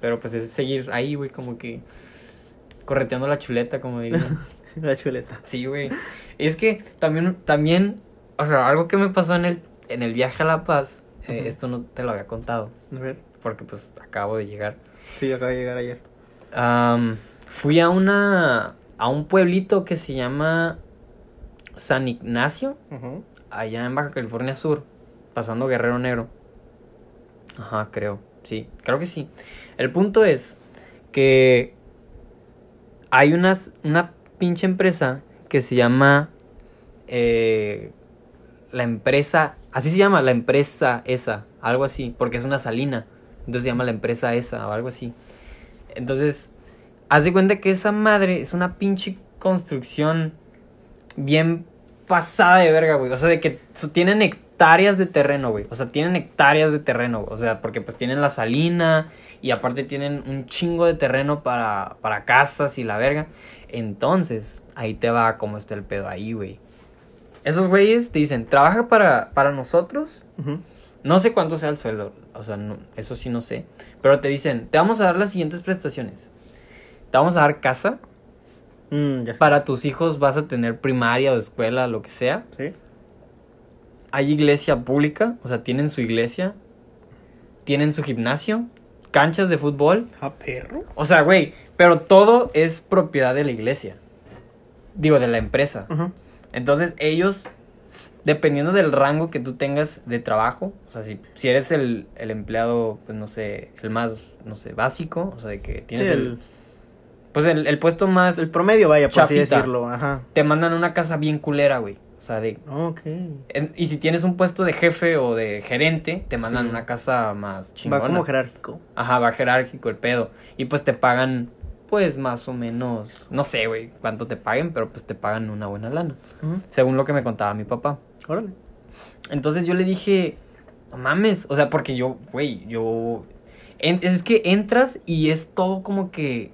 A: Pero pues es seguir ahí, güey, como que correteando la chuleta, como dirían.
B: La chuleta.
A: Sí, güey. Es que también, también, o sea, algo que me pasó en el, en el viaje a La Paz, eh, esto no te lo había contado,
B: A ver.
A: porque pues acabo de llegar.
B: Sí, acaba de llegar ayer.
A: Fui a una, a un pueblito que se llama San Ignacio, allá en Baja California Sur, pasando Guerrero Negro. Ajá, creo, sí, creo que sí. El punto es que hay unas, una pinche empresa que se llama eh, la empresa, así se llama la empresa esa, algo así, porque es una salina, entonces se llama la empresa esa o algo así. Entonces, haz de cuenta que esa madre es una pinche construcción bien pasada de verga, güey. O sea, de que tienen hectáreas de terreno, güey. O sea, tienen hectáreas de terreno, güey. O sea, porque pues tienen la salina y aparte tienen un chingo de terreno para, para casas y la verga. Entonces, ahí te va como está el pedo ahí, güey. Esos güeyes te dicen, trabaja para, para nosotros. No sé cuánto sea el sueldo, o sea, no- eso sí no sé. Pero te dicen, te vamos a dar las siguientes prestaciones. Te vamos a dar casa.
B: Mm, ya.
A: Para tus hijos vas a tener primaria o escuela, lo que sea.
B: Sí.
A: Hay iglesia pública, o sea, tienen su iglesia. Tienen su gimnasio. Canchas de fútbol.
B: ¿A perro?
A: O sea, güey, pero todo es propiedad de la iglesia. Digo, de la empresa. Entonces ellos, dependiendo del rango que tú tengas de trabajo, o sea, si, si eres el, el empleado, pues no sé, el más, no sé, básico, o sea, de que tienes
B: Sí,
A: el,
B: el,
A: pues el, el puesto más,
B: el promedio, vaya, por así decirlo. Ajá.
A: te mandan a una casa bien culera, güey. O sea, de,
B: Ok.
A: en- y si tienes un puesto de jefe o de gerente, te mandan
B: Sí.
A: a una casa más chingona.
B: Va como jerárquico.
A: Ajá, va jerárquico el pedo. Y pues te pagan, pues más o menos, no sé, güey, cuánto te paguen, pero pues te pagan una buena lana. Según lo que me contaba mi papá.
B: Órale.
A: Entonces yo le dije, no mames, o sea, porque yo, güey, yo... en- es que entras y es todo como que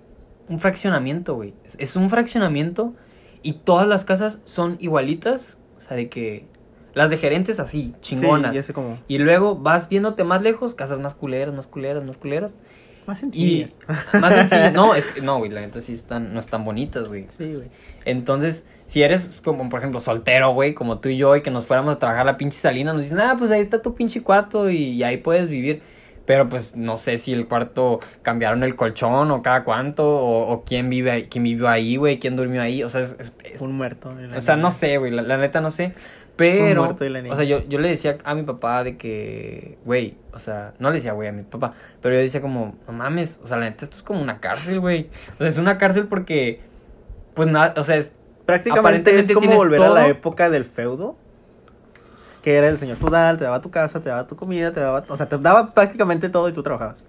A: un fraccionamiento, güey. Es, es un fraccionamiento y todas las casas son igualitas, o sea, de que las de gerentes así, chingonas.
B: Sí, ya sé cómo.
A: Y luego vas viéndote más lejos, casas más culeras, más culeras, más culeras.
B: Más
A: Y
B: sencillas.
A: más sencillas. No, es que, no, güey, la neta sí están, no están bonitas, güey.
B: Sí, güey.
A: Entonces, si eres como, por ejemplo, soltero, güey, como tú y yo, y que nos fuéramos a trabajar a la pinche salina, nos dicen, ah, pues ahí está tu pinche cuarto y, y ahí puedes vivir. Pero pues no sé si el cuarto cambiaron el colchón o cada cuánto, o, o quién vive ahí, quién vivió ahí, güey, quién durmió ahí. O sea, es, es- es-
B: Un muerto.
A: o sea, no sé, güey, la, la neta no sé. Pero,
B: muerto y la niña.
A: o sea, yo, yo le decía a mi papá de que, güey, o sea, no le decía, güey, a mi papá, pero yo decía como, no mames, o sea, la neta esto es como una cárcel, güey. O sea, es una cárcel porque, pues nada, o sea, es,
B: Prácticamente es como volver a la época del feudo. Que era el señor feudal, te daba tu casa, te daba tu comida, te daba... O sea, te daba prácticamente todo y tú trabajabas.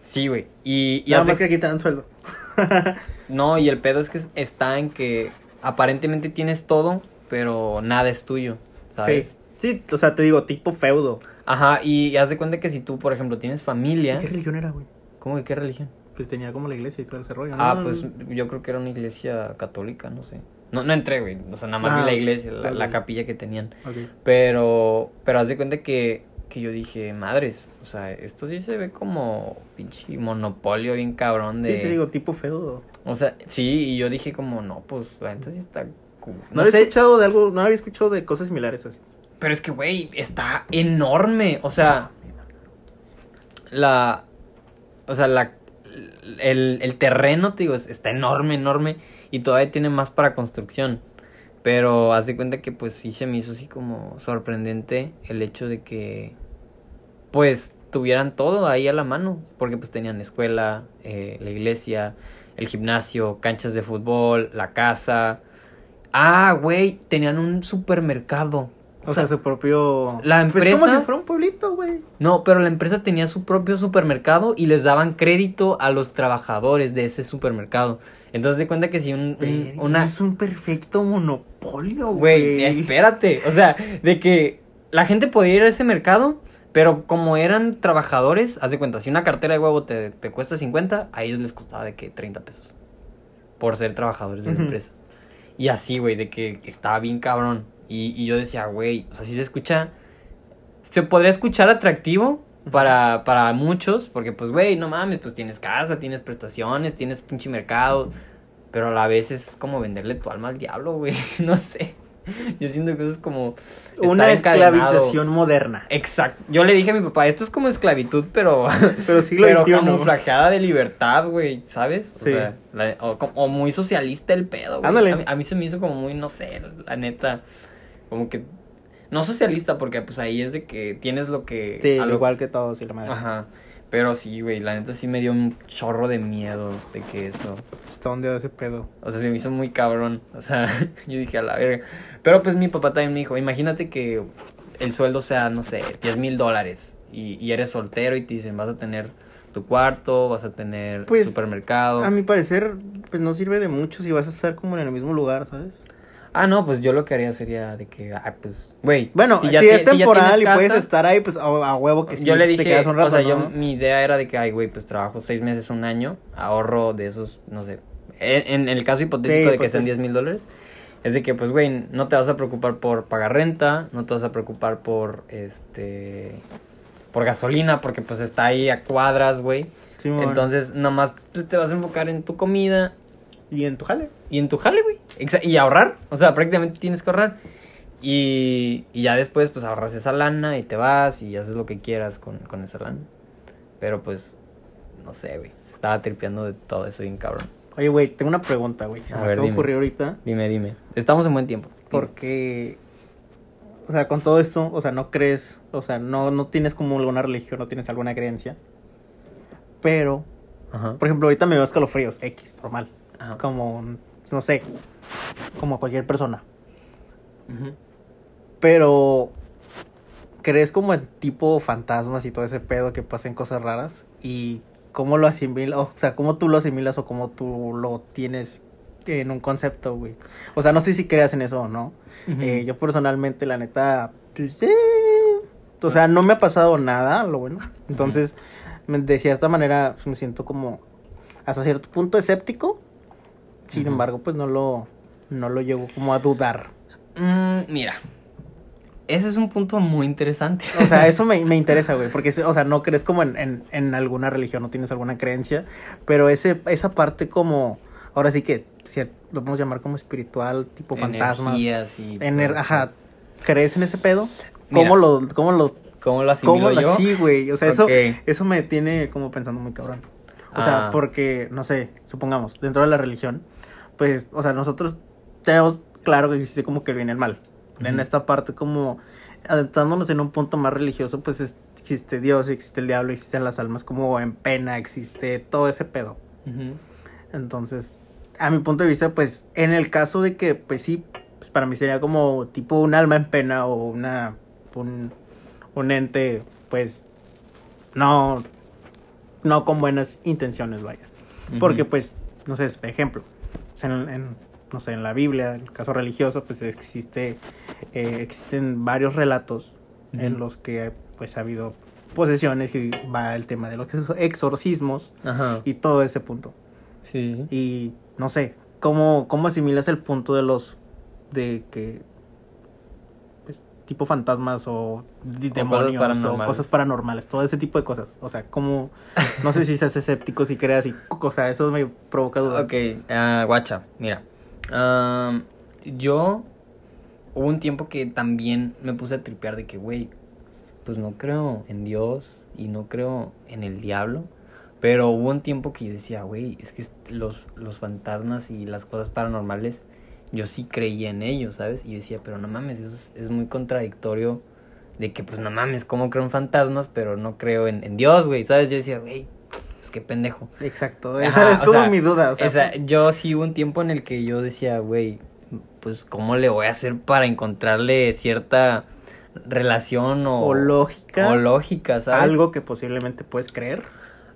A: sí, güey. Y, y
B: Nada
A: hace-
B: más que aquí te dan sueldo.
A: no, y el pedo es que es- está en que aparentemente tienes todo, pero nada es tuyo, ¿sabes?
B: Sí. sí, o sea, te digo, tipo feudo.
A: Ajá, y, y haz de cuenta que si tú, por ejemplo, tienes familia,
B: ¿Qué religión era, güey?
A: ¿cómo que qué religión?
B: Pues tenía como la iglesia y todo ese rollo.
A: Ah, pues yo creo que era una iglesia católica, no sé. No, no entré, güey. O sea, nada más
B: Ah,
A: vi la iglesia, la, capilla que tenían. Pero, pero haz de cuenta que, que yo dije, madres, o sea, esto sí se ve como pinche monopolio bien cabrón de...
B: Sí, te digo, tipo feudo.
A: O sea, sí, y yo dije como, no, pues, la neta sí está... cool.
B: No,
A: No,
B: había
A: sé,
B: escuchado de algo, no había escuchado de cosas similares así.
A: pero es que, güey, está enorme. O sea, la... O sea, la... El, el terreno, te digo, es- está enorme, enorme. Y todavía tiene más para construcción. Pero haz de cuenta que pues sí se me hizo así como sorprendente el hecho de que pues tuvieran todo ahí a la mano, porque pues tenían escuela, eh, la iglesia, el gimnasio, canchas de fútbol, la casa. Ah, güey, tenían un supermercado.
B: O, sea, su propio...
A: La
B: Pues
A: empresa...
B: como si fuera un pueblito, güey.
A: No, pero la empresa tenía su propio supermercado y les daban crédito a los trabajadores de ese supermercado. Entonces de cuenta que si un, una...
B: Es un perfecto monopolio,
A: Güey,
B: güey.
A: espérate. O sea, de que la gente podía ir a ese mercado, pero como eran trabajadores, haz de cuenta, si una cartera de huevo te, te cuesta 50, a ellos les costaba de que 30 pesos. Por ser trabajadores de la empresa. Y así, güey, de que estaba bien cabrón. Y, y yo decía, güey, o sea, si se escucha. Se podría escuchar atractivo para, para muchos, porque pues, güey, no mames, pues tienes casa, tienes prestaciones, tienes pinche mercado. Pero a la vez es como venderle tu alma al diablo, güey. No sé. Yo siento que eso es como.
B: Una esclavización moderna.
A: Exacto. Yo le dije a mi papá, esto es como esclavitud, pero.
B: Pero siglo
A: pero
B: XXI.
A: camuflajeada de libertad, güey, ¿sabes? O
B: Sí.
A: sea, la- o, muy socialista el pedo, güey.
B: Ándale.
A: A, a mí se me hizo como muy, no sé, la neta. Como que. No socialista, porque pues ahí es de que tienes lo que.
B: Sí,
A: lo-
B: igual que todos y la madre.
A: Ajá. Pero sí, güey, la neta sí me dio un chorro de miedo de que eso.
B: Está ondeado ese pedo.
A: O sea, se me hizo muy cabrón. O sea, yo dije a la verga. Pero pues mi papá también me dijo, imagínate que el sueldo sea, no sé, 10 mil dólares. Y, y eres soltero y te dicen, vas a tener tu cuarto, vas a tener
B: Pues,
A: supermercado.
B: A mi parecer, pues no sirve de mucho si vas a estar como en el mismo lugar, ¿sabes?
A: Ah, no, pues yo lo que haría sería de que, ah, pues, güey.
B: Bueno, si,
A: ya
B: es
A: ti- si ya
B: temporal y puedes estar ahí, pues a, a huevo que sí.
A: yo le dije,
B: quedas un rato,
A: o sea, yo, mi idea era de que, ay, güey, pues trabajo seis meses, un año, ahorro de esos, no sé, en, en el caso hipotético
B: Sí,
A: de que sean. 10 mil dólares, es de que, pues, güey, no te vas a preocupar por pagar renta, no te vas a preocupar por, este, por gasolina, porque, pues, está ahí a cuadras, güey.
B: Sí.
A: Entonces, nomás, pues, te vas a enfocar en tu comida
B: Y en tu jale.
A: y en tu jale, güey. Y ahorrar. O sea, prácticamente tienes que ahorrar. Y, y ya después, pues ahorras esa lana y te vas y haces lo que quieras con, con esa lana. Pero pues, no sé, güey. Estaba tripeando de todo eso bien cabrón.
B: Oye, güey, tengo una pregunta, güey. Se
A: A
B: me
A: ver,
B: acaba de
A: dime.
B: ocurrir ahorita.
A: Dime, dime. Estamos en buen tiempo.
B: Porque, o sea, con todo esto, o sea, no crees, o sea, no, no tienes como alguna religión, no tienes alguna creencia. Pero,
A: Ajá.
B: por ejemplo, ahorita me veo escalofríos, X, normal.
A: Ajá.
B: Como, no sé, como cualquier persona. Pero, ¿crees como en tipo fantasmas y todo ese pedo que pasen cosas raras? Y cómo lo asimilas, o sea, cómo tú lo asimilas o cómo tú lo tienes en un concepto, güey. O sea, no sé si creas en eso o no. Eh, yo personalmente, la neta, pues, eh, o sea, no me ha pasado nada, lo bueno. Entonces, de cierta manera, me siento como hasta cierto punto escéptico. Sin embargo, pues no lo, no lo llevo como a dudar.
A: Mm, mira. Ese es un punto muy interesante.
B: O sea, eso me, me interesa, güey, porque, o sea, no crees como en, en, en alguna religión, no tienes alguna creencia, pero ese, esa parte como, ahora sí que, si lo podemos llamar como espiritual, tipo fantasmas.
A: Y
B: ener- ajá. ¿crees en ese pedo?
A: Mira.
B: ¿Cómo lo, cómo lo
A: ¿Cómo lo asimilo
B: ¿Cómo la
A: yo?
B: sí, güey? O sea, eso, eso me tiene como pensando muy cabrón. O sea,
A: Ah.
B: porque, no sé, supongamos, dentro de la religión, pues, o sea, nosotros tenemos claro que existe como que el bien y el mal. En esta parte, como adentrándonos en un punto más religioso, pues es- existe Dios, existe el diablo, existen las almas como en pena, existe todo ese pedo. Entonces, a mi punto de vista, pues, en el caso de que, pues sí, pues para mí sería como tipo un alma en pena o una, un, un ente, pues, no, no con buenas intenciones, vaya. Porque, pues, no sé, ejemplo, en, en, no sé, en la Biblia, en el caso religioso, pues existe, eh, existen varios relatos en los que, pues, ha habido posesiones y va el tema de los exorcismos
A: Ajá.
B: y todo ese punto.
A: Sí.
B: Y no sé, ¿cómo, cómo asimilas el punto de los de que pues, tipo fantasmas o
A: cosas
B: demonios o cosas paranormales, todo ese tipo de cosas? O sea, ¿cómo no sé si seas escéptico si creas y o sea, eso me provoca duda.
A: Ok, ah, guacha, mira. Am, yo hubo un tiempo que también me puse a tripear de que, güey, pues no creo en Dios y no creo en el diablo. Pero hubo un tiempo que yo decía, güey, es que los, los fantasmas y las cosas paranormales, yo sí creía en ellos, ¿sabes? Y decía, pero no mames, eso es, es muy contradictorio de que pues no mames, ¿cómo creo en fantasmas? Pero no creo en, en Dios, güey, ¿sabes? Yo decía, güey, pues qué pendejo.
B: Exacto,
A: Ajá,
B: esa es como
A: sea,
B: mi duda. O sea,
A: Esa- yo sí hubo un tiempo en el que yo decía, güey, pues cómo le voy a hacer para encontrarle cierta relación o,
B: o lógica,
A: o lógica, ¿sabes?
B: algo que posiblemente puedes creer.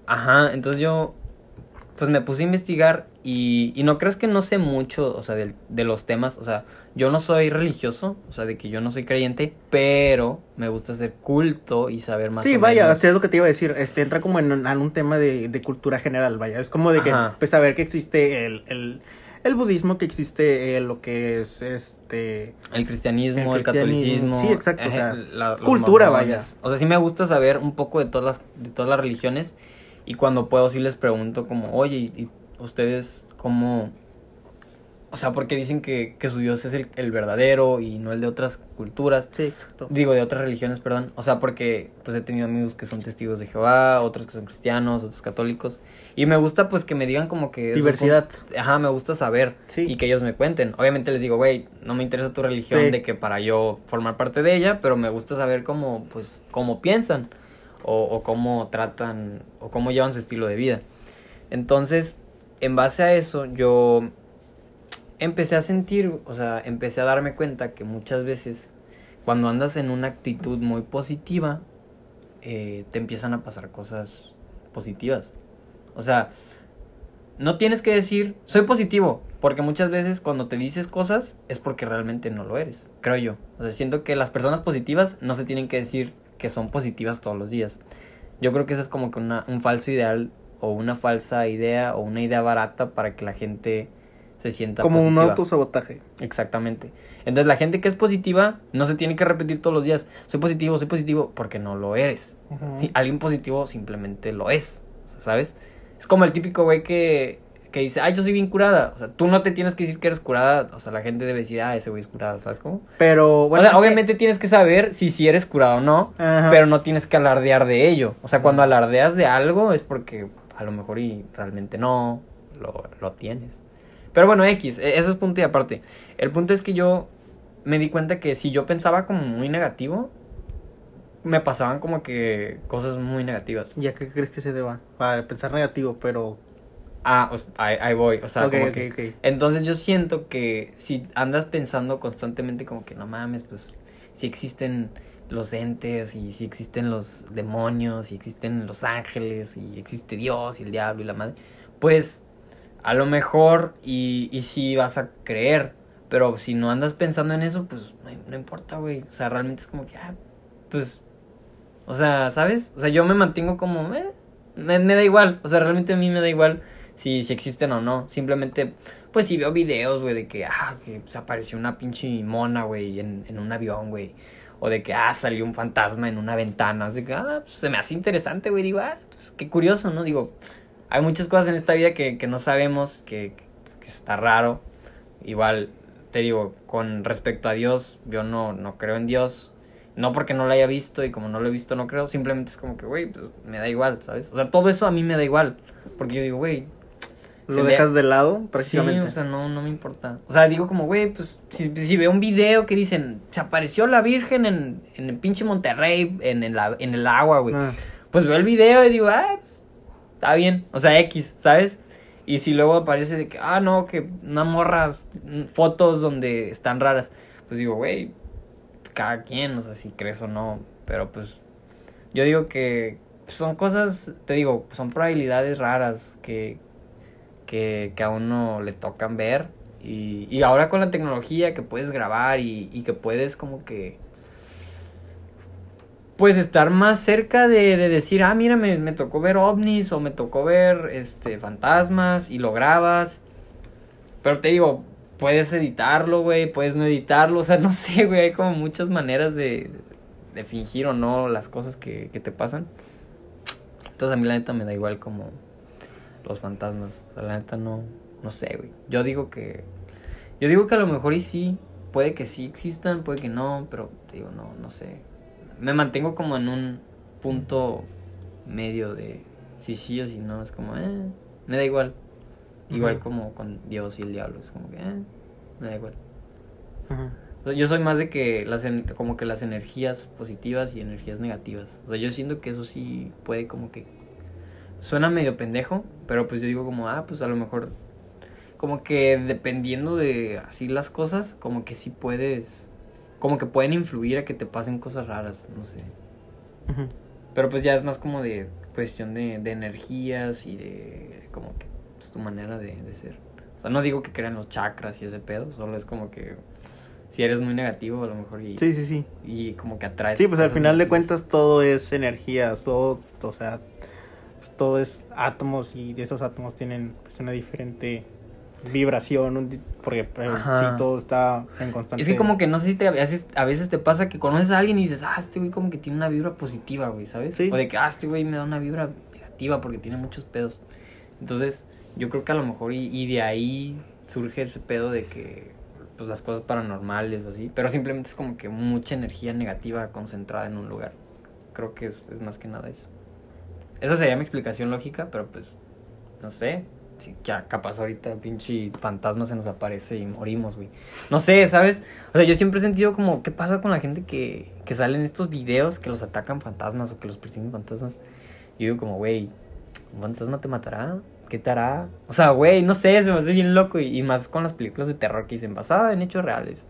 A: Ajá, entonces yo pues me puse a investigar y, y no crees que no sé mucho, o sea, del- de, los temas, o sea, yo no soy religioso, o sea, de que yo no soy creyente, pero me gusta hacer culto y saber más
B: sí,
A: o
B: vaya,
A: menos.
B: es lo que te iba a decir, este entra como en un, en un tema de, de cultura general, vaya, es como de que,
A: Ajá.
B: pues saber que existe el, el, el budismo, que existe eh, lo que es, este,
A: El cristianismo,
B: El
A: catolicismo.
B: sí, exacto, o
A: eh,
B: sea,
A: la- los
B: cultura, vaya.
A: O sea, sí me gusta saber un poco de todas las, de todas las religiones. Y cuando puedo sí les pregunto como, oye, ¿y, ustedes cómo...? O sea, porque dicen que, que su Dios es el, el verdadero y no el de otras culturas.
B: sí, exacto.
A: Digo, de otras religiones, perdón. O sea, porque pues he tenido amigos que son testigos de Jehová, otros que son cristianos, otros católicos. Y me gusta pues que me digan como que...
B: Diversidad.
A: Ajá, me gusta saber.
B: Sí.
A: Y que ellos me cuenten. Obviamente les digo, güey, no me interesa tu religión
B: Sí.
A: de que para yo formar parte de ella, pero me gusta saber cómo, pues, cómo piensan. O, cómo tratan, o cómo llevan su estilo de vida. Entonces, en base a eso, yo empecé a sentir, o sea, empecé a darme cuenta que muchas veces cuando andas en una actitud muy positiva, eh, te empiezan a pasar cosas positivas. O sea, no tienes que decir, soy positivo, porque muchas veces cuando te dices cosas es porque realmente no lo eres, creo yo. O sea, siento que las personas positivas no se tienen que decir que son positivas todos los días. Yo creo que eso es como que una, un falso ideal o una falsa idea o una idea barata para que la gente se sienta
B: Como un
A: positiva.
B: autosabotaje.
A: Exactamente. Entonces la gente que es positiva no se tiene que repetir todos los días, soy positivo, soy positivo, porque no lo eres. Si alguien positivo simplemente lo es, ¿sabes? Es como el típico güey que, que dice, ay, yo soy bien curada. O sea, tú no te tienes que decir que eres curada, o sea, la gente debe decir, ah, ese güey es curado, ¿sabes cómo?
B: Pero, bueno,
A: o sea,
B: que-
A: obviamente tienes que saber si sí eres curado o no,
B: Ajá.
A: pero no tienes que alardear de ello. O sea, cuando alardeas de algo es porque a lo mejor y realmente no lo, lo tienes. Pero bueno, X, e- eso es punto y aparte. El punto es que yo me di cuenta que si yo pensaba como muy negativo, me pasaban como que cosas muy negativas.
B: ¿Y a qué crees que se deba? Para pensar negativo, pero...
A: Ah, pues, ahí, ahí voy, o sea,
B: ok,
A: como
B: ok,
A: que... Entonces yo siento que si andas pensando constantemente como que no mames, pues si existen los entes y si existen los demonios y existen los ángeles y existe Dios y el diablo y la madre, pues a lo mejor y, y sí vas a creer, pero si no andas pensando en eso, pues no, no importa, güey. O sea, realmente es como que, ah, pues, o sea, ¿sabes? O sea, yo me mantengo como, eh, me, me da igual, o sea, realmente a mí me da igual si, si existen o no. Simplemente, pues si veo videos, güey, de que, ah, que se apareció una pinche mona, güey, en, en un avión, güey. O de que, ah, salió un fantasma en una ventana. Así que, ah, pues se me hace interesante, güey. Digo, ah, pues qué curioso, ¿no? Digo, hay muchas cosas en esta vida que, que no sabemos, que, que está raro. Igual, te digo, con respecto a Dios, yo no, no creo en Dios. No porque no lo haya visto y como no lo he visto no creo. Simplemente es como que, güey, pues me da igual, ¿sabes? O sea, todo eso a mí me da igual. Porque yo digo, güey,
B: Lo dejas de lado, prácticamente.
A: Sí, o sea, no, no me importa. O sea, digo como, güey, pues, si, si veo un video que dicen, se apareció la Virgen en, en el pinche Monterrey, en, el, a- en el agua, güey.
B: Ah,
A: Pues veo el video y digo, ah, pues, está bien. O sea, X, ¿sabes? Y si luego aparece de que, ah, no, que unas morras, mm, fotos donde están raras. Pues digo, güey, cada quien, o sea, si crees o no. Pero pues, yo digo que pues, son cosas, te digo, son probabilidades raras que, que, que a uno le tocan ver. Y, y ahora con la tecnología que puedes grabar y, y que puedes como que pues estar más cerca de, de decir, ah, mira, me, me tocó ver ovnis o me tocó ver este fantasmas y lo grabas. Pero te digo, puedes editarlo, güey, puedes no editarlo, o sea, no sé, güey, hay como muchas maneras de, de fingir o no las cosas que, que te pasan. Entonces a mí la neta me da igual como los fantasmas, o sea, la neta no, no sé, güey. Yo digo que, yo digo que a lo mejor y sí, puede que sí existan, puede que no, pero te digo, no, no sé. Me mantengo como en un punto medio de si sí o si no, es como, eh, me da igual. Igual como con Dios y el diablo, es como que, eh, me da igual.
B: ajá.
A: O sea, yo soy más de que las como que las energías positivas y energías negativas. O sea, yo siento que eso sí puede como que suena medio pendejo, pero pues yo digo como, ah, pues a lo mejor como que dependiendo de así las cosas, como que sí puedes como que pueden influir a que te pasen cosas raras, no sé. Pero pues ya es más como de cuestión de, de energías y de como que pues, tu manera de, de ser. O sea, no digo que crean los chakras y ese pedo, solo es como que si eres muy negativo a lo mejor y,
B: Sí, sí, sí.
A: y como que atraes.
B: Sí, pues al final de cuentas todo es energía, todo, o sea, todo es átomos y de esos átomos tienen pues, una diferente vibración, porque eh, sí, todo está en constante.
A: Es que como que no sé si te, a, veces, a veces te pasa que conoces a alguien y dices, ah, este güey como que tiene una vibra positiva, güey, ¿sabes?
B: Sí.
A: O de que, ah, este güey me da una vibra negativa porque tiene muchos pedos. Entonces, yo creo que a lo mejor y, y de ahí surge ese pedo de que, pues las cosas paranormales o así, pero simplemente es como que mucha energía negativa concentrada en un lugar. Creo que es, es más que nada eso. Esa sería mi explicación lógica, pero pues, no sé. Si ya capaz ahorita pinche fantasma se nos aparece y morimos, güey. No sé, ¿sabes? O sea, yo siempre he sentido como, ¿qué pasa con la gente que, que sale en estos videos que los atacan fantasmas o que los persiguen fantasmas? Yo digo como, güey, ¿un fantasma te matará? ¿Qué te hará? O sea, güey, no sé, se me hace bien loco. Y, y más con las películas de terror que dicen, basada en hechos reales.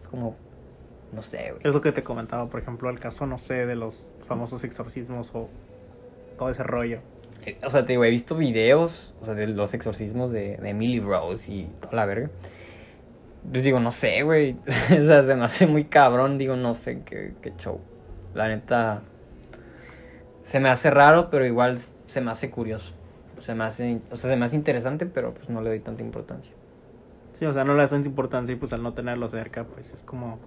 A: Es como, no sé, güey.
B: Es lo que te comentaba, por ejemplo, el caso, no sé, de los famosos exorcismos o todo ese rollo.
A: Eh, O sea, te digo, he visto videos, o sea, de los exorcismos de, de Emily Rose y toda la verga. Pues digo, no sé, güey. o sea, se me hace muy cabrón. Digo, no sé qué, qué show. La neta. Se me hace raro, pero igual se me hace curioso. Se me hace, o sea, se me hace interesante, pero pues no le doy tanta importancia.
B: Sí, o sea, no le das tanta importancia y pues al no tenerlo cerca, pues es como...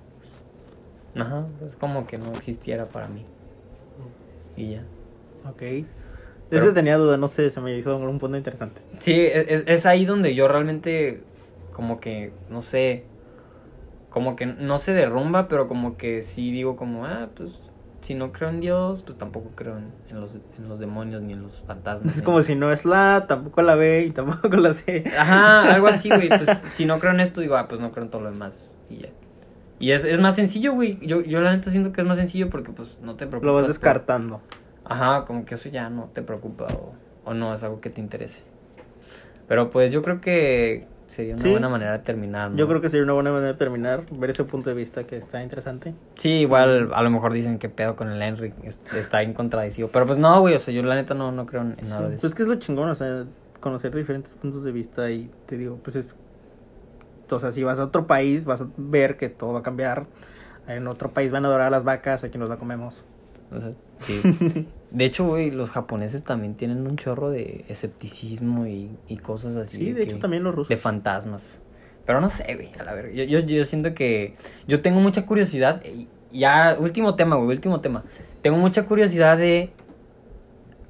A: Ajá, es como que no existiera para mí. Y ya.
B: Ok.
A: Pero-
B: Ese tenía duda, no sé, se me hizo un punto interesante.
A: Sí, es, es- es ahí donde yo realmente, como que, no sé, como que no se derrumba, pero como que sí digo como, ah, pues, si no creo en Dios, pues tampoco creo en, en los, en los demonios ni en los fantasmas.
B: Es como si no es la, tampoco la B y tampoco la C.
A: Ajá, algo así, güey, pues, si no creo en esto, digo, ah, pues no creo en todo lo demás, y ya. Y es, es más sencillo, güey, yo, yo la neta siento que es más sencillo porque, pues, no te preocupas.
B: Lo vas
A: por-
B: descartando.
A: Ajá, como que eso ya no te preocupa o, o no es algo que te interese. Pero pues yo creo que sería una
B: Sí.
A: buena manera de terminar. ¿no?
B: Yo creo que sería una buena manera de terminar, ver ese punto de vista que está interesante.
A: Sí, igual a lo mejor dicen que pedo con el Henry, es- está incontradicido. Pero pues no, güey, o sea, yo la neta no, no creo en nada de
B: Pues
A: eso.
B: es que es lo chingón, o sea, conocer diferentes puntos de vista y te digo, pues es... O sea, si vas a otro país, vas a ver que todo va a cambiar. En otro país van a adorar a las vacas, aquí nos la comemos.
A: O sea, sí. De hecho, güey, los japoneses también tienen un chorro de escepticismo y, y cosas así.
B: Sí, de hecho
A: que-
B: también los rusos.
A: de fantasmas. Pero no sé, güey, a la verga. Yo, yo, yo siento que yo tengo mucha curiosidad. y Ya, último tema, güey, último tema. Tengo mucha curiosidad de...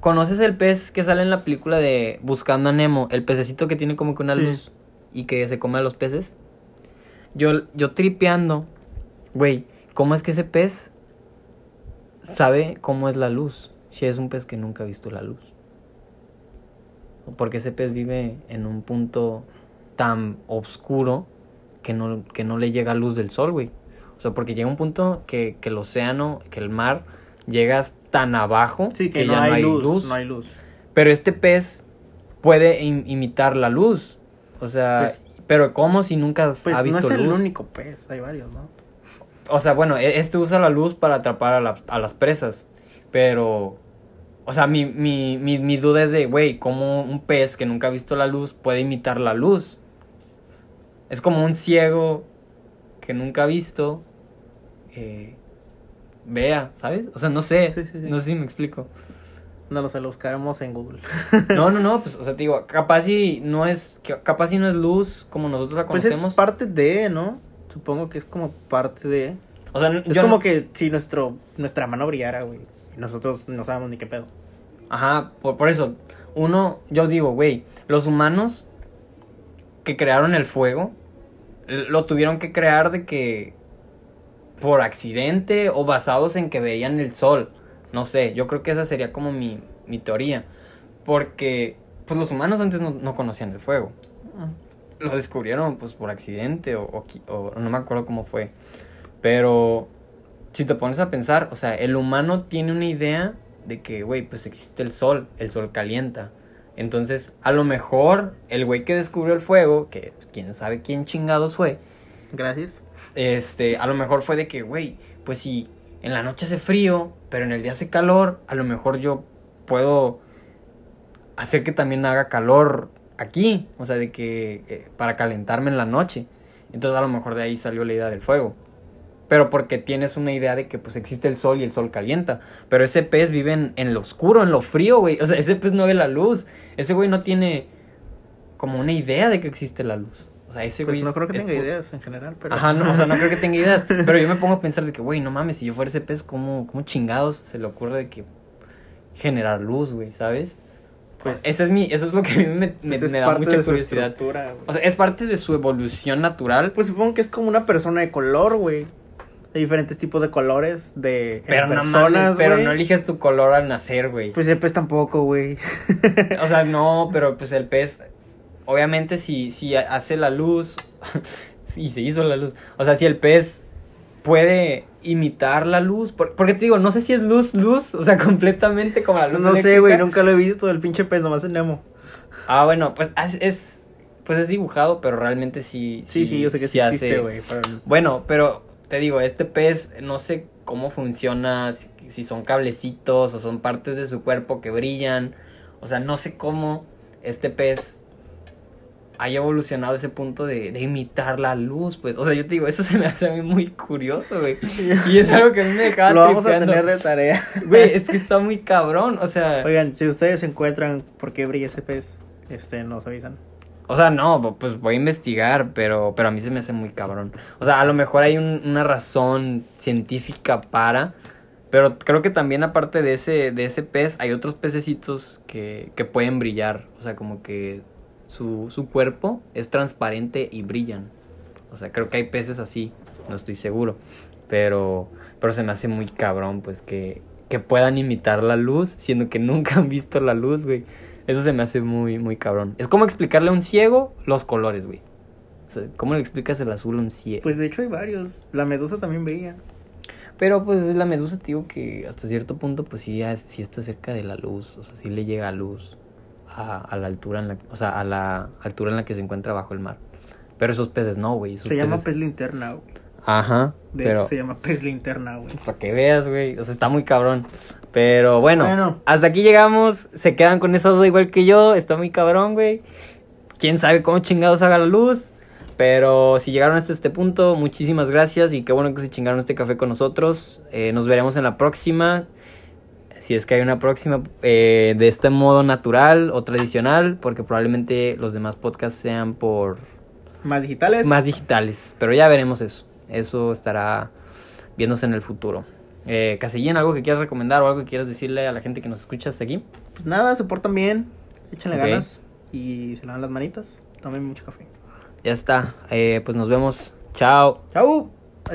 A: ¿Conoces el pez que sale en la película de Buscando a Nemo? El pececito que tiene como que una
B: Sí.
A: luz y que se come a los peces. Yo, yo tripeando, güey, ¿cómo es que ese pez sabe cómo es la luz? Si es un pez que nunca ha visto la luz. Porque ese pez vive en un punto tan oscuro que no, que no le llega luz del sol, güey. O sea, porque llega un punto que, que el océano, que el mar, llegas tan abajo
B: Sí, que, no,
A: ya
B: hay luz, no hay luz.
A: Pero este pez puede im- imitar la luz. O sea, pero ¿cómo si nunca
B: Pues
A: ha
B: no
A: visto
B: es el
A: luz?
B: único pez, hay varios, ¿no?
A: O sea, bueno, e- este usa la luz para atrapar a, la- a las presas. Pero, o sea, mi, mi, mi, mi duda es de, güey, ¿cómo un pez que nunca ha visto la luz puede imitar la luz? Es como un ciego que nunca ha visto. eh, vea, ¿sabes? O sea, no sé.
B: Sí, sí, sí.
A: No sé si me explico.
B: No lo sé, lo buscaremos en Google.
A: No, no, no, pues, o sea, te digo, capaz si no es, capaz si no es luz como nosotros la
B: Pues
A: conocemos.
B: es parte de, ¿no? Supongo que es como parte de.
A: o sea,
B: Es
A: yo
B: como
A: no-
B: que si nuestro nuestra mano brillara, güey. Nosotros no sabemos ni qué pedo.
A: Ajá, por, por eso, uno, yo digo, güey, los humanos que crearon el fuego, lo tuvieron que crear de que por accidente o basados en que veían el sol. No sé, yo creo que esa sería como mi, mi teoría. Porque, pues los humanos antes no, no conocían el fuego. Lo descubrieron pues por accidente o, o, o no me acuerdo cómo fue. Pero si te pones a pensar, o sea, el humano tiene una idea de que, güey, pues existe el sol, el sol calienta. Entonces, a lo mejor el güey que descubrió el fuego, que quién sabe quién chingados fue.
B: Gracias.
A: Este, a lo mejor fue de que, güey, pues si en la noche hace frío, pero en el día hace calor, a lo mejor yo puedo hacer que también haga calor aquí, o sea, de que eh, para calentarme en la noche. Entonces, a lo mejor de ahí salió la idea del fuego pero porque tienes una idea de que pues existe el sol y el sol calienta. Pero ese pez vive en, lo oscuro, en lo frío, güey. O sea, ese pez no ve la luz. Ese güey no tiene como una idea de que existe la luz. O sea, ese
B: pues
A: güey...
B: no creo que tenga ideas en general, pero...
A: Ajá, no, o sea, no creo que tenga ideas. Pero yo me pongo a pensar de que, güey, no mames, si yo fuera ese pez, ¿cómo, cómo chingados se le ocurre de que generar luz, güey, ¿sabes? Pues, eso es mi, eso es lo que a mí me, me,
B: pues
A: da mucha curiosidad. O sea, es parte de su evolución natural.
B: Pues supongo que es como una persona de color, güey de diferentes tipos de colores de
A: pero personas, pero no eliges tu color al nacer, güey.
B: Pues el pez tampoco, güey.
A: o sea, no, pero pues el pez obviamente si si hace la luz y se hizo la luz. O sea, si el pez puede imitar la luz, porque te digo, no sé si es luz luz, o sea, completamente como la luz
B: No sé, güey, nunca lo he visto el pinche pez, nomás en Nemo.
A: Ah, bueno, pues es pues es dibujado, pero realmente sí
B: Sí, sí, yo sé que sí, existe, güey.
A: Bueno, pero te digo, este pez no sé cómo funciona, si, son cablecitos o son partes de su cuerpo que brillan. O sea, no sé cómo este pez haya evolucionado ese punto de, imitar la luz, pues. O sea, yo te digo, eso se me hace a mí muy curioso, güey. Y es algo que a mí me dejaba
B: Lo vamos a tener de tarea.
A: Güey, es que está muy cabrón, o sea...
B: Oigan, si ustedes encuentran por qué brilla ese pez, este, nos avisan.
A: O sea, no, pues voy a investigar, pero, pero a mí se me hace muy cabrón. O sea, a lo mejor hay una razón científica para, pero creo que también aparte de ese, de ese pez, hay otros pececitos que, que pueden brillar. O sea, como que su, su cuerpo es transparente y brillan. O sea, creo que hay peces así, no estoy seguro. Pero, pero se me hace muy cabrón, pues, que, que puedan imitar la luz, siendo que nunca han visto la luz, güey. Eso se me hace muy, muy cabrón. Es como explicarle a un ciego los colores, güey. O sea, ¿cómo le explicas el azul a un ciego?
B: Pues de hecho hay varios. La medusa también brilla.
A: Pero pues la medusa, digo que hasta cierto punto, pues sí, sí está cerca de la luz. O sea, sí le llega a luz a, a, la altura en la, o sea, a la altura en la que se encuentra bajo el mar. Pero esos peces no, güey.
B: Se llama pez linterna, güey.
A: Ajá.
B: De pero... hecho, se llama pez linterna, güey.
A: Para que veas, güey. O sea, está muy cabrón. Pero bueno, hasta aquí llegamos. Se quedan con esa duda igual que yo. Está muy cabrón, güey. Quién sabe cómo chingados haga la luz. Pero si llegaron hasta este punto, muchísimas gracias. Y qué bueno que se chingaron este café con nosotros. Eh, nos veremos en la próxima. Si es que hay una próxima eh, de este modo natural o tradicional. Porque probablemente los demás podcasts sean por.
B: Más digitales.
A: Más digitales. Pero ya veremos eso. Eso estará viéndose en el futuro. Eh, Casillín, ¿algo que quieras recomendar o algo que quieras decirle a la gente que nos escucha hasta aquí?
B: Pues nada, se portan bien, échenle ganas y se lavan las manitas, tomen mucho café.
A: Ya está, eh, pues nos vemos. Chao.
B: Chao.